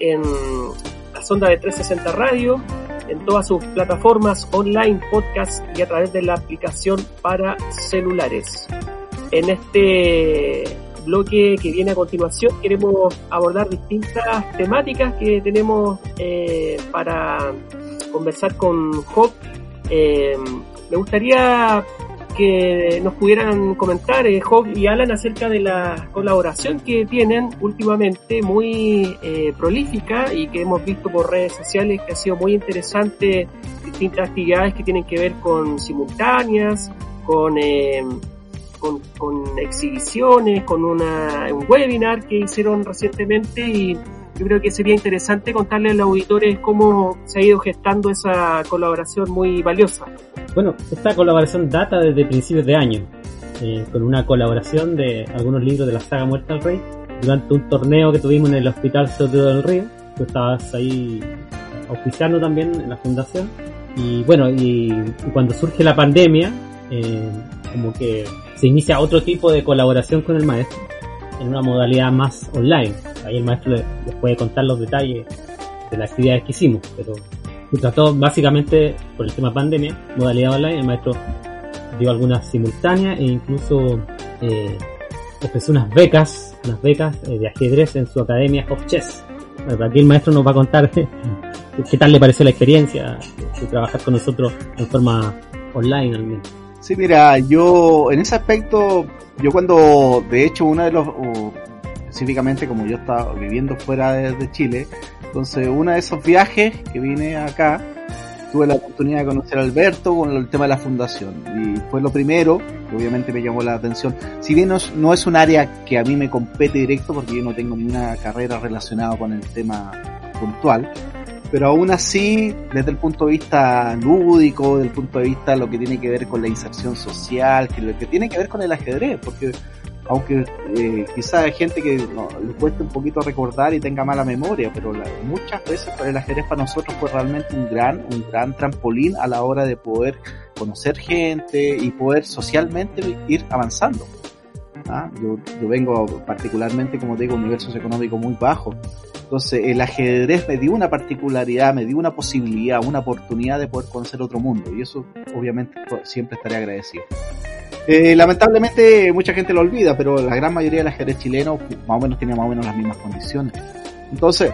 en la sonda de 360 Radio, en todas sus plataformas online, podcast y a través de la aplicación para celulares. En este bloque que viene a continuación queremos abordar distintas temáticas que tenemos eh, para conversar con Job. Eh, me gustaría que nos pudieran comentar eh, y Alan acerca de la colaboración que tienen últimamente muy eh, prolífica y que hemos visto por redes sociales que ha sido muy interesante distintas actividades que tienen que ver con simultáneas, con con, con, exhibiciones, con una, un webinar que hicieron recientemente y yo creo que sería interesante contarle a los auditores cómo se ha ido gestando esa colaboración muy valiosa. Bueno, esta colaboración data desde principios de año, eh, con una colaboración de algunos libros de la saga Muerta al Rey, durante un torneo que tuvimos en el Hospital Soto del Río. Tú estabas ahí auspiciando también en la fundación. Y bueno, y, y cuando surge la pandemia, eh, como que se inicia otro tipo de colaboración con el maestro en una modalidad más online. Ahí el maestro les, puede contar los detalles de las actividades que hicimos, pero se trató básicamente por el tema pandemia, modalidad online, el maestro dio algunas simultáneas e incluso eh, ofreció unas becas, unas becas eh, de ajedrez en su academia of chess. Aquí el maestro nos va a contar qué tal le pareció la experiencia de trabajar con nosotros en forma online al menos. Sí, mira, yo en ese aspecto, yo cuando, de hecho, uno de los, específicamente como yo estaba viviendo fuera de, de, Chile, entonces uno de esos viajes que vine acá, tuve la oportunidad de conocer a Alberto con el tema de la fundación y fue lo primero que obviamente me llamó la atención. Si bien no es, no es un área que a mí me compete directo porque yo no tengo ninguna carrera relacionada con el tema puntual, pero aún así, desde el punto de vista lúdico, desde el punto de vista lo que tiene que ver con la inserción social, que lo que tiene que ver con el ajedrez, porque aunque eh, quizás hay gente que le cueste un poquito recordar y tenga mala memoria, pero la, muchas veces el ajedrez para nosotros fue realmente un gran, un gran trampolín a la hora de poder conocer gente y poder socialmente ir avanzando. ¿Ah? Yo, yo vengo particularmente, como digo, un nivel socioeconómico muy bajo. Entonces, el ajedrez me dio una particularidad, me dio una posibilidad, una oportunidad de poder conocer otro mundo. Y eso, obviamente, siempre estaré agradecido. Eh, lamentablemente, mucha gente lo olvida, pero la gran mayoría del ajedrez chileno, más o menos, tiene más o menos las mismas condiciones. Entonces,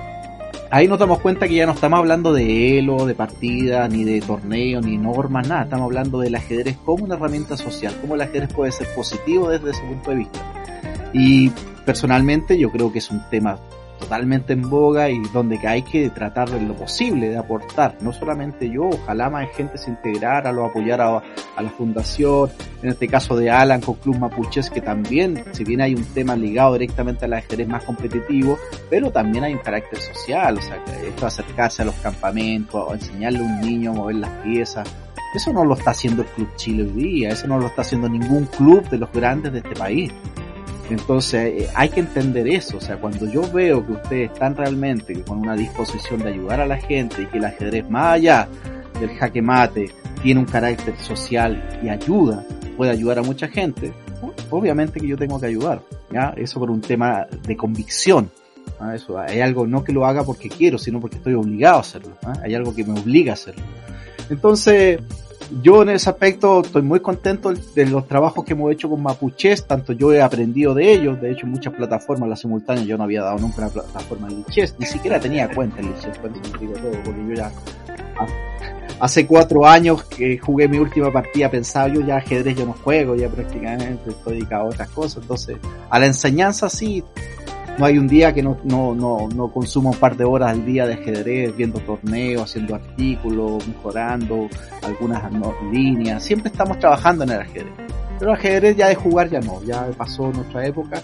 ahí nos damos cuenta que ya no estamos hablando de elo, de partida, ni de torneo, ni normas, nada. Estamos hablando del ajedrez como una herramienta social, cómo el ajedrez puede ser positivo desde ese punto de vista. Y personalmente yo creo que es un tema totalmente en boga y donde hay que tratar de lo posible de aportar, no solamente yo, ojalá más gente se integrara, lo apoyara a, la fundación, en este caso de Alan con Club Mapuches, que también, si bien hay un tema ligado directamente al ajedrez más competitivo, pero también hay un carácter social, o sea, esto acercarse a los campamentos, enseñarle a un niño a mover las piezas, eso no lo está haciendo el Club Chile hoy día, eso no lo está haciendo ningún club de los grandes de este país. Entonces hay que entender eso, o sea, cuando yo veo que ustedes están realmente con una disposición de ayudar a la gente y que el ajedrez más allá del jaque mate tiene un carácter social y ayuda, puede ayudar a mucha gente, obviamente que yo tengo que ayudar, ¿ya? Eso por un tema de convicción, ¿ah? eso, hay algo no que lo haga porque quiero, sino porque estoy obligado a hacerlo, ¿ah? hay algo que me obliga a hacerlo. Entonces, yo en ese aspecto estoy muy contento de los trabajos que hemos hecho con Mapuches, tanto yo he aprendido de ellos, de hecho muchas plataformas, las simultáneas, yo no había dado nunca una plataforma de Lichess, ni siquiera tenía cuenta en Lichess, por eso todo, porque yo ya hace cuatro años que jugué mi última partida pensaba yo ya ajedrez yo no juego, ya prácticamente estoy dedicado a otras cosas, entonces a la enseñanza sí, no hay un día que no, no, no, no consuma un par de horas al día de ajedrez, viendo torneos, haciendo artículos, mejorando algunas líneas. Siempre estamos trabajando en el ajedrez. Pero el ajedrez ya de jugar ya no, ya pasó nuestra época.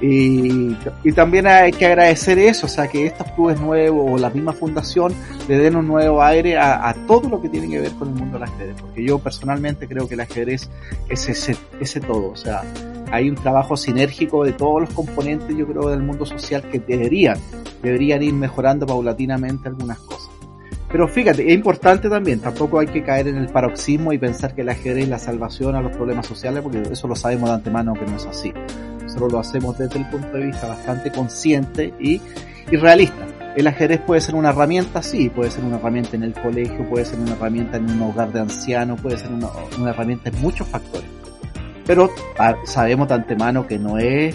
Y, y, también hay que agradecer eso, o sea, que estos clubes nuevos o la misma fundación le den un nuevo aire a, todo lo que tiene que ver con el mundo del ajedrez, porque yo personalmente creo que el ajedrez es ese, ese todo, o sea, hay un trabajo sinérgico de todos los componentes, yo creo, del mundo social que deberían, deberían ir mejorando paulatinamente algunas cosas. Pero fíjate, es importante también, tampoco hay que caer en el paroxismo y pensar que el ajedrez es la salvación a los problemas sociales, porque eso lo sabemos de antemano que no es así. Nosotros lo hacemos desde el punto de vista bastante consciente y, y realista. El ajedrez puede ser una herramienta, sí, puede ser una herramienta en el colegio, puede ser una herramienta en un hogar de ancianos, puede ser una, una herramienta en muchos factores. Pero ah, sabemos de antemano que no es,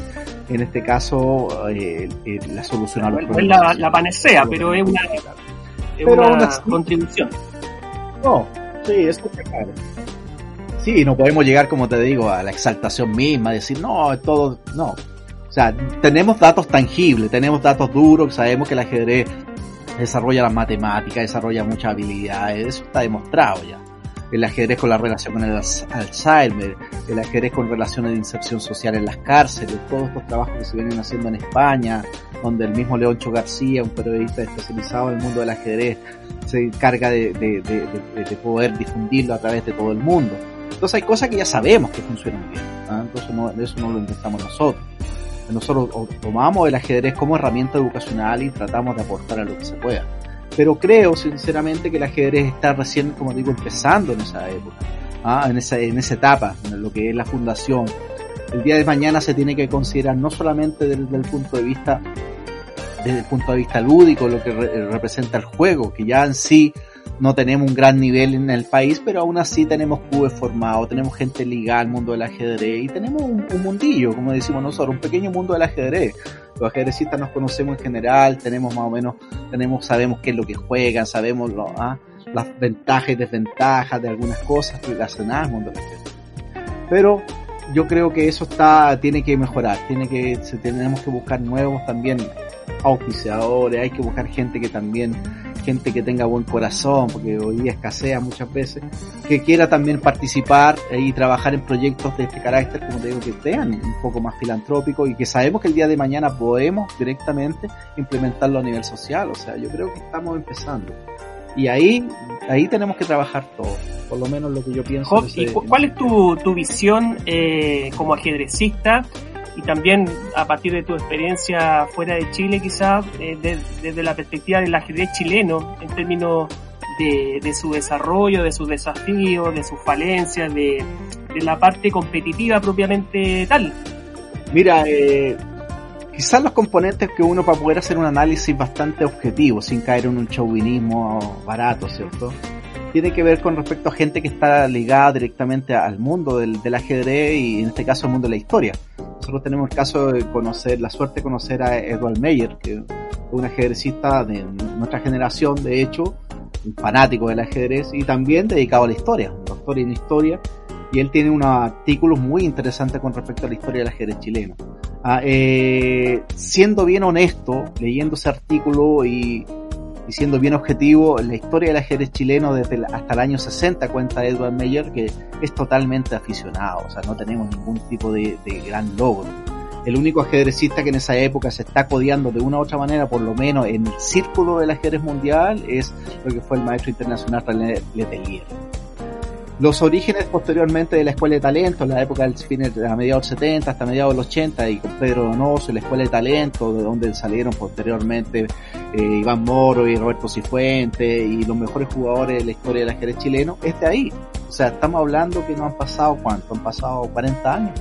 en este caso, eh, eh, la solución a los problemas. No es la, la panacea, pero es una, pero una, una contribución. No, sí, es complicado. Sí, no podemos llegar, como te digo, a la exaltación misma, decir, no, todo, no. O sea, tenemos datos tangibles, tenemos datos duros, sabemos que el ajedrez desarrolla las matemáticas, desarrolla muchas habilidades, eso está demostrado ya. El ajedrez con la relación con el Alzheimer, el ajedrez con relaciones de inserción social en las cárceles, todos estos trabajos que se vienen haciendo en España, donde el mismo Leoncho García, un periodista especializado en el mundo del ajedrez, se encarga de, de, de, de poder difundirlo a través de todo el mundo. Entonces hay cosas que ya sabemos que funcionan bien, entonces no, eso no lo inventamos nosotros. Nosotros tomamos el ajedrez como herramienta educacional y tratamos de aportar a lo que se pueda. Pero creo sinceramente que el ajedrez está recién, como digo, empezando en esa época, ¿ah? en, esa, en esa etapa, en lo que es la fundación. El día de mañana se tiene que considerar no solamente desde, el punto de vista desde el punto de vista lúdico, lo que re representa el juego, que ya en sí no tenemos un gran nivel en el país, pero aún así tenemos clubes formados, tenemos gente ligada al mundo del ajedrez y tenemos un, un, mundillo, como decimos nosotros, un pequeño mundo del ajedrez. Los ajedrecistas nos conocemos en general, tenemos más o menos, tenemos, sabemos qué es lo que juegan, sabemos ¿ah? las ventajas y desventajas de algunas cosas relacionadas al mundo del ajedrez. Pero yo creo que eso está, tiene que mejorar, tiene que, tenemos que buscar nuevos también auspiciadores, hay que buscar gente que también, gente que tenga buen corazón, porque hoy día escasea muchas veces, que quiera también participar y trabajar en proyectos de este carácter, como te digo, que sean un poco más filantrópicos y que sabemos que el día de mañana podemos directamente implementarlo a nivel social, o sea, yo creo que estamos empezando. Y ahí, ahí tenemos que trabajar todo, por lo menos lo que yo pienso. Job, ¿Y cuál es tu, tu visión eh, como ajedrecista y también a partir de tu experiencia fuera de Chile quizás, eh, de, desde la perspectiva del ajedrez chileno, en términos de, de, su desarrollo, de sus desafíos, de sus falencias, de, de la parte competitiva propiamente tal? Mira, eh, quizás los componentes que uno para poder hacer un análisis bastante objetivo, sin caer en un chauvinismo barato, ¿cierto? Tiene que ver con respecto a gente que está ligada directamente al mundo del, ajedrez y en este caso al mundo de la historia. Nosotros tenemos el caso de conocer, la suerte de conocer a Edward Meyer, que es un ajedrecista de nuestra generación, de hecho, un fanático del ajedrez y también dedicado a la historia, un doctor en historia, y él tiene unos artículos muy interesantes con respecto a la historia del ajedrez chileno. Ah, eh, siendo bien honesto, leyendo ese artículo y y siendo bien objetivo, la historia del ajedrez chileno desde hasta el año 60 cuenta Edward Meyer que es totalmente aficionado, o sea, no tenemos ningún tipo de, de gran logro. El único ajedrecista que en esa época se está codeando de una u otra manera, por lo menos en el círculo del ajedrez mundial, es lo que fue el maestro internacional René Letelier los orígenes posteriormente de la Escuela de Talento, en la época del fines de a mediados del 70 hasta mediados del 80, y con Pedro Donoso, la Escuela de Talento, de donde salieron posteriormente eh, Iván Moro y Roberto Cifuente y los mejores jugadores de la historia del ajedrez chileno, es de ahí. O sea, estamos hablando que no han pasado cuánto, han pasado 40 años.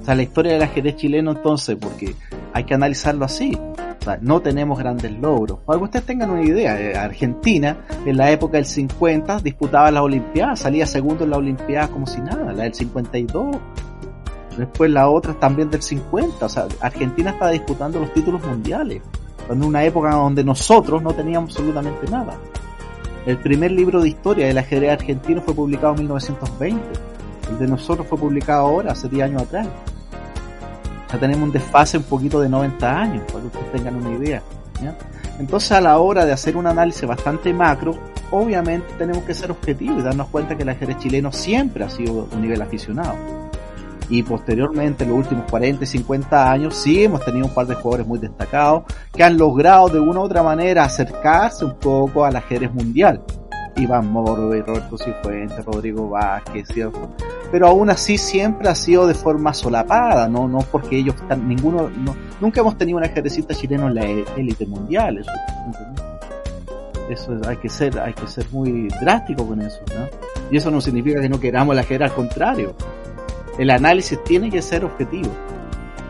O sea, la historia del ajedrez chileno entonces, porque hay que analizarlo así sea, no tenemos grandes logros. Para que ustedes tengan una idea, eh, Argentina en la época del 50 disputaba las Olimpiadas, salía segundo en la Olimpiada como si nada, la del 52. Después la otra también del 50, o sea, Argentina estaba disputando los títulos mundiales, en una época donde nosotros no teníamos absolutamente nada. El primer libro de historia del ajedrez argentino fue publicado en 1920. El de nosotros fue publicado ahora, hace 10 años atrás. Tenemos un desfase un poquito de 90 años, para que ustedes tengan una idea. Entonces, a la hora de hacer un análisis bastante macro, obviamente tenemos que ser objetivos y darnos cuenta que el ajedrez chileno siempre ha sido un nivel aficionado. Y posteriormente, en los últimos 40 y 50 años, sí hemos tenido un par de jugadores muy destacados que han logrado de una u otra manera acercarse un poco al ajedrez mundial. Iván Moro y Roberto Cifuentes, Rodrigo Vázquez, ¿cierto? Pero aún así siempre ha sido de forma solapada, no, no porque ellos están, ninguno, nunca hemos tenido un ajedrecista chileno en la élite mundial, eso, eso hay que ser, hay que ser muy drástico con eso, ¿no? Y eso no significa que no queramos el ajedrez, al contrario. El análisis tiene que ser objetivo.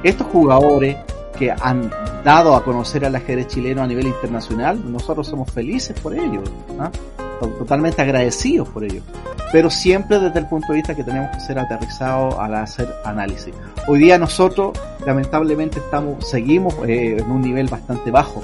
Estos jugadores que han dado a conocer al ajedrez chileno a nivel internacional, nosotros somos felices por ello, ¿no? Totalmente agradecidos por ello. Pero siempre desde el punto de vista que tenemos que ser aterrizados al hacer análisis. Hoy día nosotros, lamentablemente, estamos, seguimos eh, en un nivel bastante bajo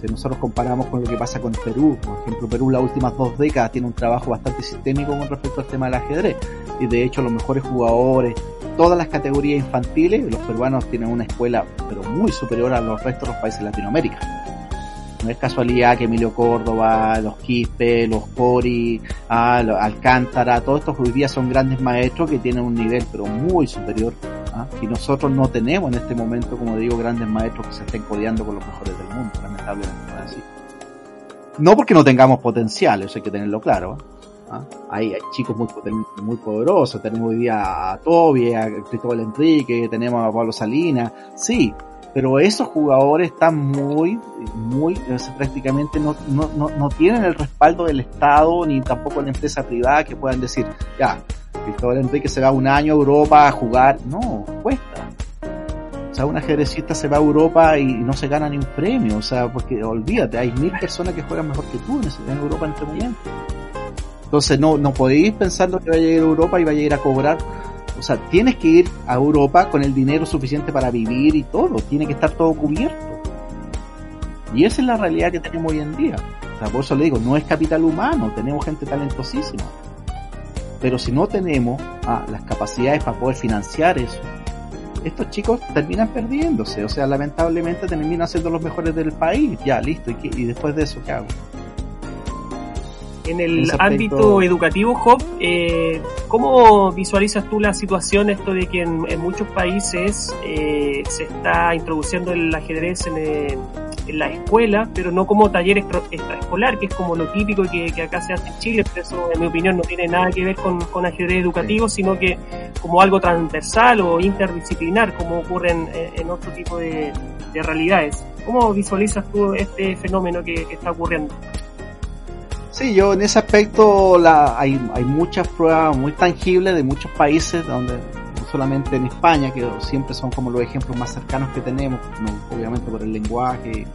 si nosotros comparamos con lo que pasa con Perú, por ejemplo, Perú las últimas dos décadas tiene un trabajo bastante sistémico con respecto al tema del ajedrez. Y de hecho los mejores jugadores, todas las categorías infantiles, los peruanos tienen una escuela pero muy superior a los restos de los países de Latinoamérica. No es casualidad que Emilio Córdoba, los Quispe, los Cori, ah, Alcántara, todos estos hoy día son grandes maestros que tienen un nivel pero muy superior ¿ah? y nosotros no tenemos en este momento, como digo, grandes maestros que se estén codeando con los mejores del mundo, lamentablemente no es así. No porque no tengamos potencial, eso hay que tenerlo claro. ¿ah? Hay, chicos muy, muy poderosos, tenemos hoy día a Toby, a Cristóbal Enrique, tenemos a Pablo Salinas, sí, pero esos jugadores están muy, muy, prácticamente no, no, no, no tienen el respaldo del Estado ni tampoco la empresa privada que puedan decir, ya, Cristóbal Enrique se va un año a Europa a jugar. No, cuesta. O sea, un ajedrecista se va a Europa y no se gana ni un premio. O sea, porque olvídate, hay mil personas que juegan mejor que tú en, Europa en este momento. Entonces no, no podéis pensando que vaya a ir a Europa y vaya a ir a cobrar. O sea, tienes que ir a Europa con el dinero suficiente para vivir y todo. Tiene que estar todo cubierto. Y esa es la realidad que tenemos hoy en día. O sea, por eso le digo, no es capital humano, tenemos gente talentosísima. Pero si no tenemos ah, las capacidades para poder financiar eso, estos chicos terminan perdiéndose. O sea, lamentablemente terminan siendo los mejores del país. Ya, listo. ¿Y, después de eso qué hago? En el ámbito educativo, Job, eh, ¿cómo visualizas tú la situación esto de que en, muchos países eh, se está introduciendo el ajedrez en, en la escuela, pero no como taller extraescolar, que es como lo típico que, que, acá se hace en Chile, pero eso en mi opinión no tiene nada que ver con, con ajedrez educativo, sino que como algo transversal o interdisciplinar, como ocurre en, en otro tipo de, de, realidades. ¿Cómo visualizas tú este fenómeno que, que está ocurriendo? Sí, yo en ese aspecto la, hay, hay muchas pruebas muy tangibles de muchos países donde solamente en España, que siempre son como los ejemplos más cercanos que tenemos, obviamente por el lenguaje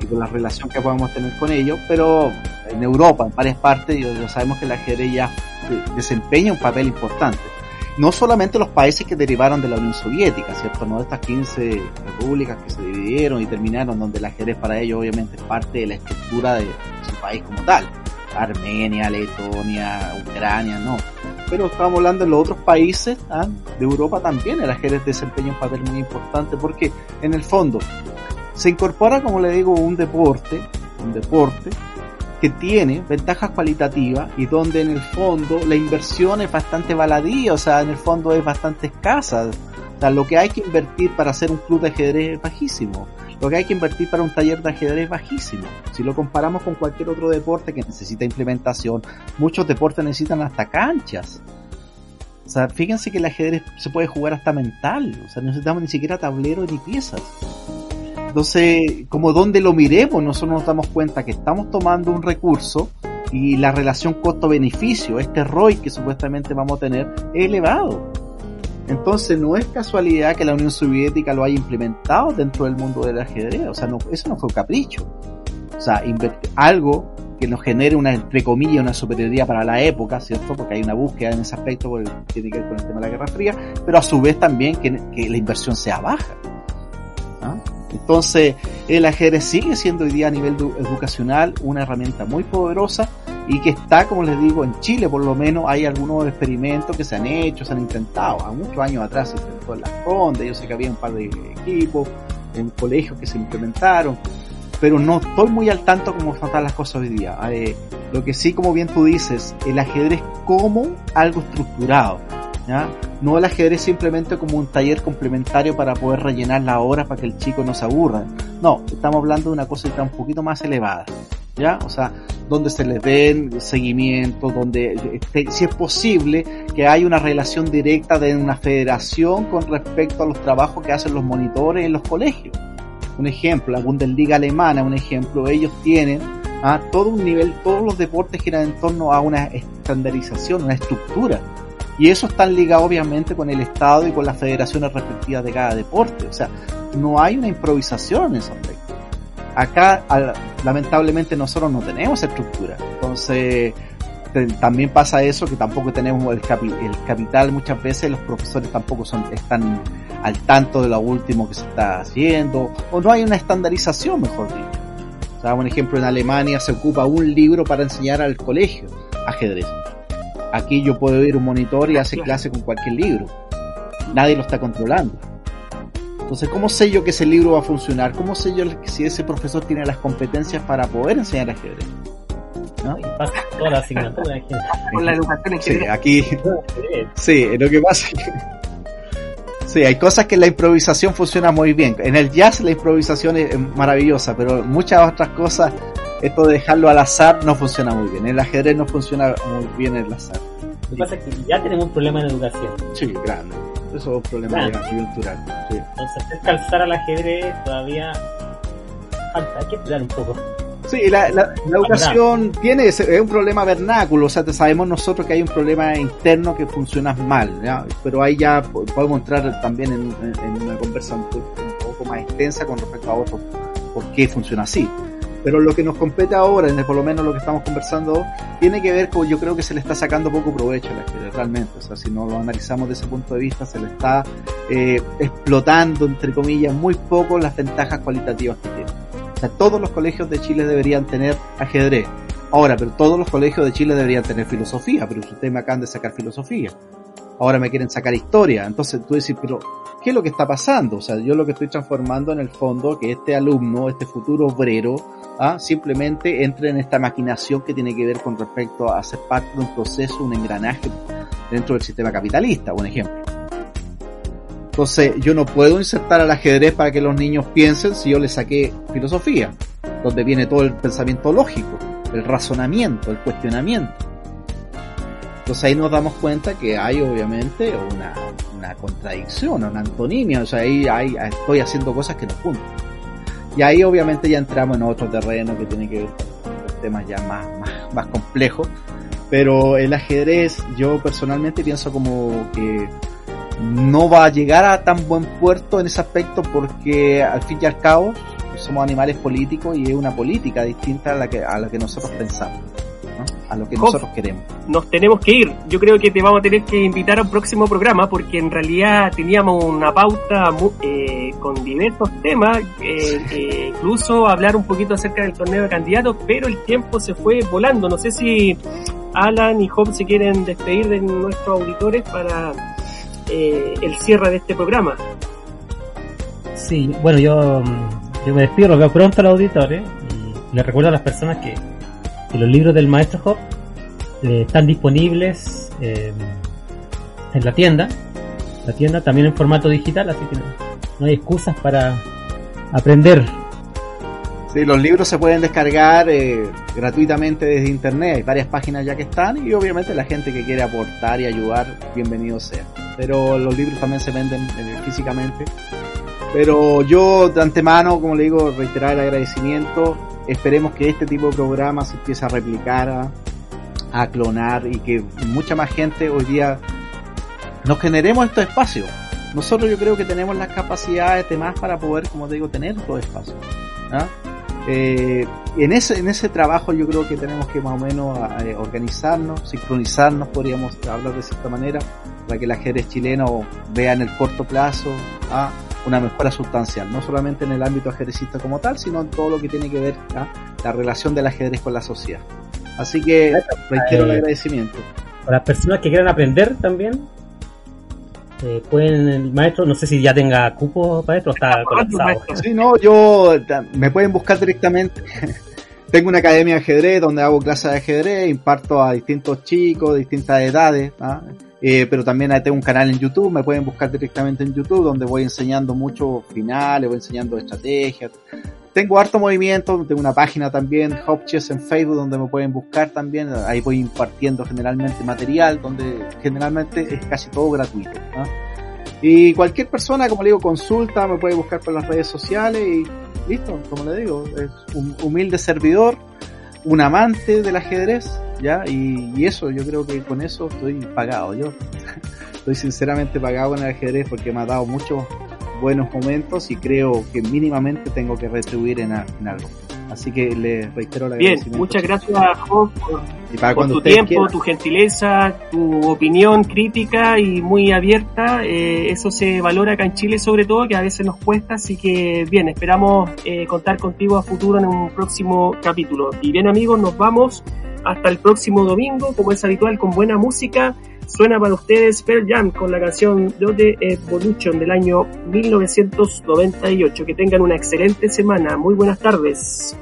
y por la relación que podemos tener con ellos, pero en Europa, en varias partes, ya sabemos que la ajedrez ya desempeña un papel importante. No solamente los países que derivaron de la Unión Soviética, ¿cierto? No de estas 15 repúblicas que se dividieron y terminaron, donde el ajedrez para ellos obviamente es parte de la estructura de su país como tal. Armenia, Letonia, Ucrania, no pero estamos hablando de los otros países ¿ah? de Europa también, el ajedrez desempeña un papel muy importante porque en el fondo se incorpora, como le digo, un deporte, un deporte que tiene ventajas cualitativas y donde en el fondo la inversión es bastante baladía, o sea, en el fondo es bastante escasa. O sea, lo que hay que invertir para hacer un club de ajedrez es bajísimo. Lo que hay que invertir para un taller de ajedrez es bajísimo. Si lo comparamos con cualquier otro deporte que necesita implementación, muchos deportes necesitan hasta canchas. O sea, fíjense que el ajedrez se puede jugar hasta mental. O sea, no necesitamos ni siquiera tablero ni piezas. Entonces, como donde lo miremos, nosotros nos damos cuenta que estamos tomando un recurso y la relación costo-beneficio, este ROI que supuestamente vamos a tener, es elevado. Entonces no es casualidad que la Unión Soviética lo haya implementado dentro del mundo del ajedrez, o sea, no, eso no fue un capricho. O sea, algo que nos genere una, entre comillas, una superioridad para la época, ¿cierto? Porque hay una búsqueda en ese aspecto, porque tiene que ver con el tema de la Guerra Fría, pero a su vez también que, la inversión sea baja. Entonces, el ajedrez sigue siendo hoy día a nivel educacional una herramienta muy poderosa y que está, como les digo, en Chile por lo menos hay algunos experimentos que se han hecho, se han intentado. A muchos años atrás se intentó en las Condes, yo sé que había un par de equipos en colegios que se implementaron, pero no estoy muy al tanto cómo están las cosas hoy día. Eh, lo que sí, como bien tú dices, el ajedrez como algo estructurado. ¿Ya? No el ajedrez simplemente como un taller complementario para poder rellenar la hora para que el chico no se aburra. No, estamos hablando de una cosa un poquito más elevada. ¿Ya? O sea, donde se les den seguimiento, donde este, si es posible que haya una relación directa de una federación con respecto a los trabajos que hacen los monitores en los colegios. Un ejemplo, la Bundesliga alemana, un ejemplo, ellos tienen a todo un nivel, todos los deportes giran en torno a una estandarización, una estructura. Y eso está ligado obviamente con el Estado y con las federaciones respectivas de cada deporte. O sea, no hay una improvisación en ese aspecto. Acá, lamentablemente, nosotros no tenemos estructura. Entonces, también pasa eso que tampoco tenemos el, el, capital muchas veces los profesores tampoco son están al tanto de lo último que se está haciendo o no hay una estandarización mejor dicho o sea, un ejemplo, en Alemania se ocupa un libro para enseñar al colegio ajedrez. Aquí yo puedo ir un monitor y hace clase con cualquier libro. Nadie lo está controlando. Entonces, ¿cómo sé yo que ese libro va a funcionar? ¿Cómo sé yo si ese profesor tiene las competencias para poder enseñar ajedrez? ¿No? pasa toda la asignatura Con la educación Sí, aquí. Sí, lo que pasa es que Sí, hay cosas que la improvisación funciona muy bien. En el jazz la improvisación es maravillosa, pero muchas otras cosas, esto de dejarlo al azar no funciona muy bien. En el ajedrez no funciona muy bien el azar. Lo que pasa es que ya tenemos un problema en educación. Sí, grande. Eso es un problema cultural. Sí. Entonces, calzar al ajedrez todavía falta, hay que esperar un poco. Sí, la, la, educación tiene es un problema vernáculo, o sea, sabemos nosotros que hay un problema interno que funciona mal, ¿ya? pero ahí ya podemos entrar también en, una conversa un, poco más extensa con respecto a otro, por qué funciona así. Pero lo que nos compete ahora, por lo menos lo que estamos conversando, tiene que ver con, yo creo que se le está sacando poco provecho a la realmente. O sea, si no lo analizamos desde ese punto de vista, se le está eh, explotando, entre comillas, muy poco las ventajas cualitativas que tiene sea, todos los colegios de Chile deberían tener ajedrez. Ahora, pero todos los colegios de Chile deberían tener filosofía, pero ustedes me acaban de sacar filosofía. Ahora me quieren sacar historia. Entonces tú decís, pero ¿qué es lo que está pasando? O sea, yo lo que estoy transformando en el fondo, que este alumno, este futuro obrero, ¿ah? simplemente entre en esta maquinación que tiene que ver con respecto a ser parte de un proceso, un engranaje dentro del sistema capitalista, un ejemplo. Entonces yo no puedo insertar al ajedrez para que los niños piensen si yo les saqué filosofía, donde viene todo el pensamiento lógico, el razonamiento, el cuestionamiento. Entonces ahí nos damos cuenta que hay obviamente una, una contradicción, una antonimia, o sea, ahí, estoy haciendo cosas que no juntan. Y ahí obviamente ya entramos en otro terreno que tiene que ver con temas ya más, más, más complejos. Pero el ajedrez, yo personalmente pienso como que no va a llegar a tan buen puerto en ese aspecto porque al fin y al cabo somos animales políticos y es una política distinta a la que, a la que nosotros pensamos. A lo que nosotros queremos. Nos tenemos que ir. Yo creo que te vamos a tener que invitar a un próximo programa porque en realidad teníamos una pauta eh, con diversos temas, eh, eh, incluso hablar un poquito acerca del torneo de candidatos, pero el tiempo se fue volando. No sé si Alan y Job se quieren despedir de nuestros auditores para eh, el cierre de este programa. Sí, bueno, yo, yo me despido, lo veo pronto a los auditores y les recuerdo a las personas que, los libros del maestro Hop eh, están disponibles eh, en la tienda, la tienda también en formato digital, así que no hay excusas para aprender Sí, los libros se pueden descargar eh, gratuitamente desde internet, hay varias páginas ya que están y obviamente la gente que quiere aportar y ayudar, bienvenido sea. Pero los libros también se venden físicamente. Pero yo de antemano, como le digo, reiterar el agradecimiento. Esperemos que este tipo de programas se empiece a replicar, a, a clonar y que mucha más gente hoy día nos generemos estos espacios. Nosotros yo creo que tenemos las capacidades de más para poder, como te digo, tener estos espacios. ¿ah? Eh, en, ese, en ese trabajo yo creo que tenemos que más o menos eh, organizarnos, sincronizarnos, podríamos hablar de cierta manera, para que el ajedrez chileno vea en el corto plazo ¿ah? Una mejora sustancial, no solamente en el ámbito ajedrecista como tal, sino en todo lo que tiene que ver ¿ah? la relación del ajedrez con la sociedad. Así que reitero el agradecimiento. Para las personas que quieran aprender también, eh, pueden el maestro, no sé si ya tenga cupo para esto, está colapsado. Sí, no, yo me pueden buscar directamente. Tengo una academia de ajedrez donde hago clases de ajedrez, imparto a distintos chicos distintas edades, ¿ah? eh, pero también tengo un canal en YouTube, me pueden buscar directamente en YouTube donde voy enseñando mucho finales, voy enseñando estrategias, tengo harto movimiento, tengo una página también, Hopchess en Facebook, donde me pueden buscar también. Ahí voy impartiendo generalmente material, donde generalmente es casi todo gratuito. Y cualquier persona, como le digo, consulta, me puede buscar por las redes sociales y listo, como le digo, es un humilde servidor, un amante del ajedrez, ¿ya? Y, eso, yo creo que con eso estoy pagado. Yo estoy sinceramente pagado con el ajedrez porque me ha dado muchos buenos momentos y creo que mínimamente tengo que retribuir en, algo. Así que le reitero la Bien, muchas gracias Job por, tu tiempo, tu gentileza, tu opinión crítica y muy abierta. Eh, eso se valora acá en Chile sobre todo, que a veces nos cuesta, así que bien, esperamos eh, contar contigo a futuro en un próximo capítulo. Y bien amigos, nos vamos hasta el próximo domingo, como es habitual, con buena música Suena para ustedes Pearl Jam con la canción The Evolution del año 1998. Que tengan una excelente semana. Muy buenas tardes.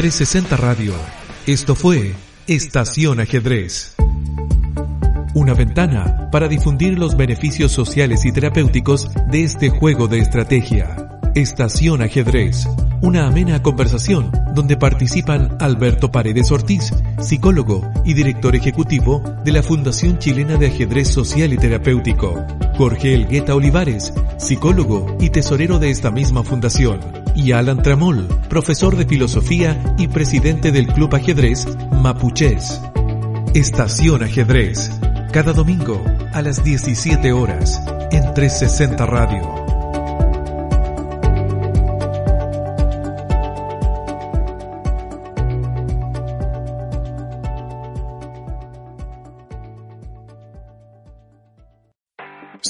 360 Radio, esto fue Estación Ajedrez. Una ventana para difundir los beneficios sociales y terapéuticos de este juego de estrategia. Estación Ajedrez Una amena conversación donde participan Alberto Paredes Ortiz, psicólogo y director ejecutivo de la Fundación Chilena de Ajedrez Social y Terapéutico. Jorge Elgueta Olivares, psicólogo y tesorero de esta misma fundación. Y Alan Tramol, profesor de filosofía y presidente del Club Ajedrez Mapuches. Estación Ajedrez. Cada domingo a las 17 horas en 360 Radio.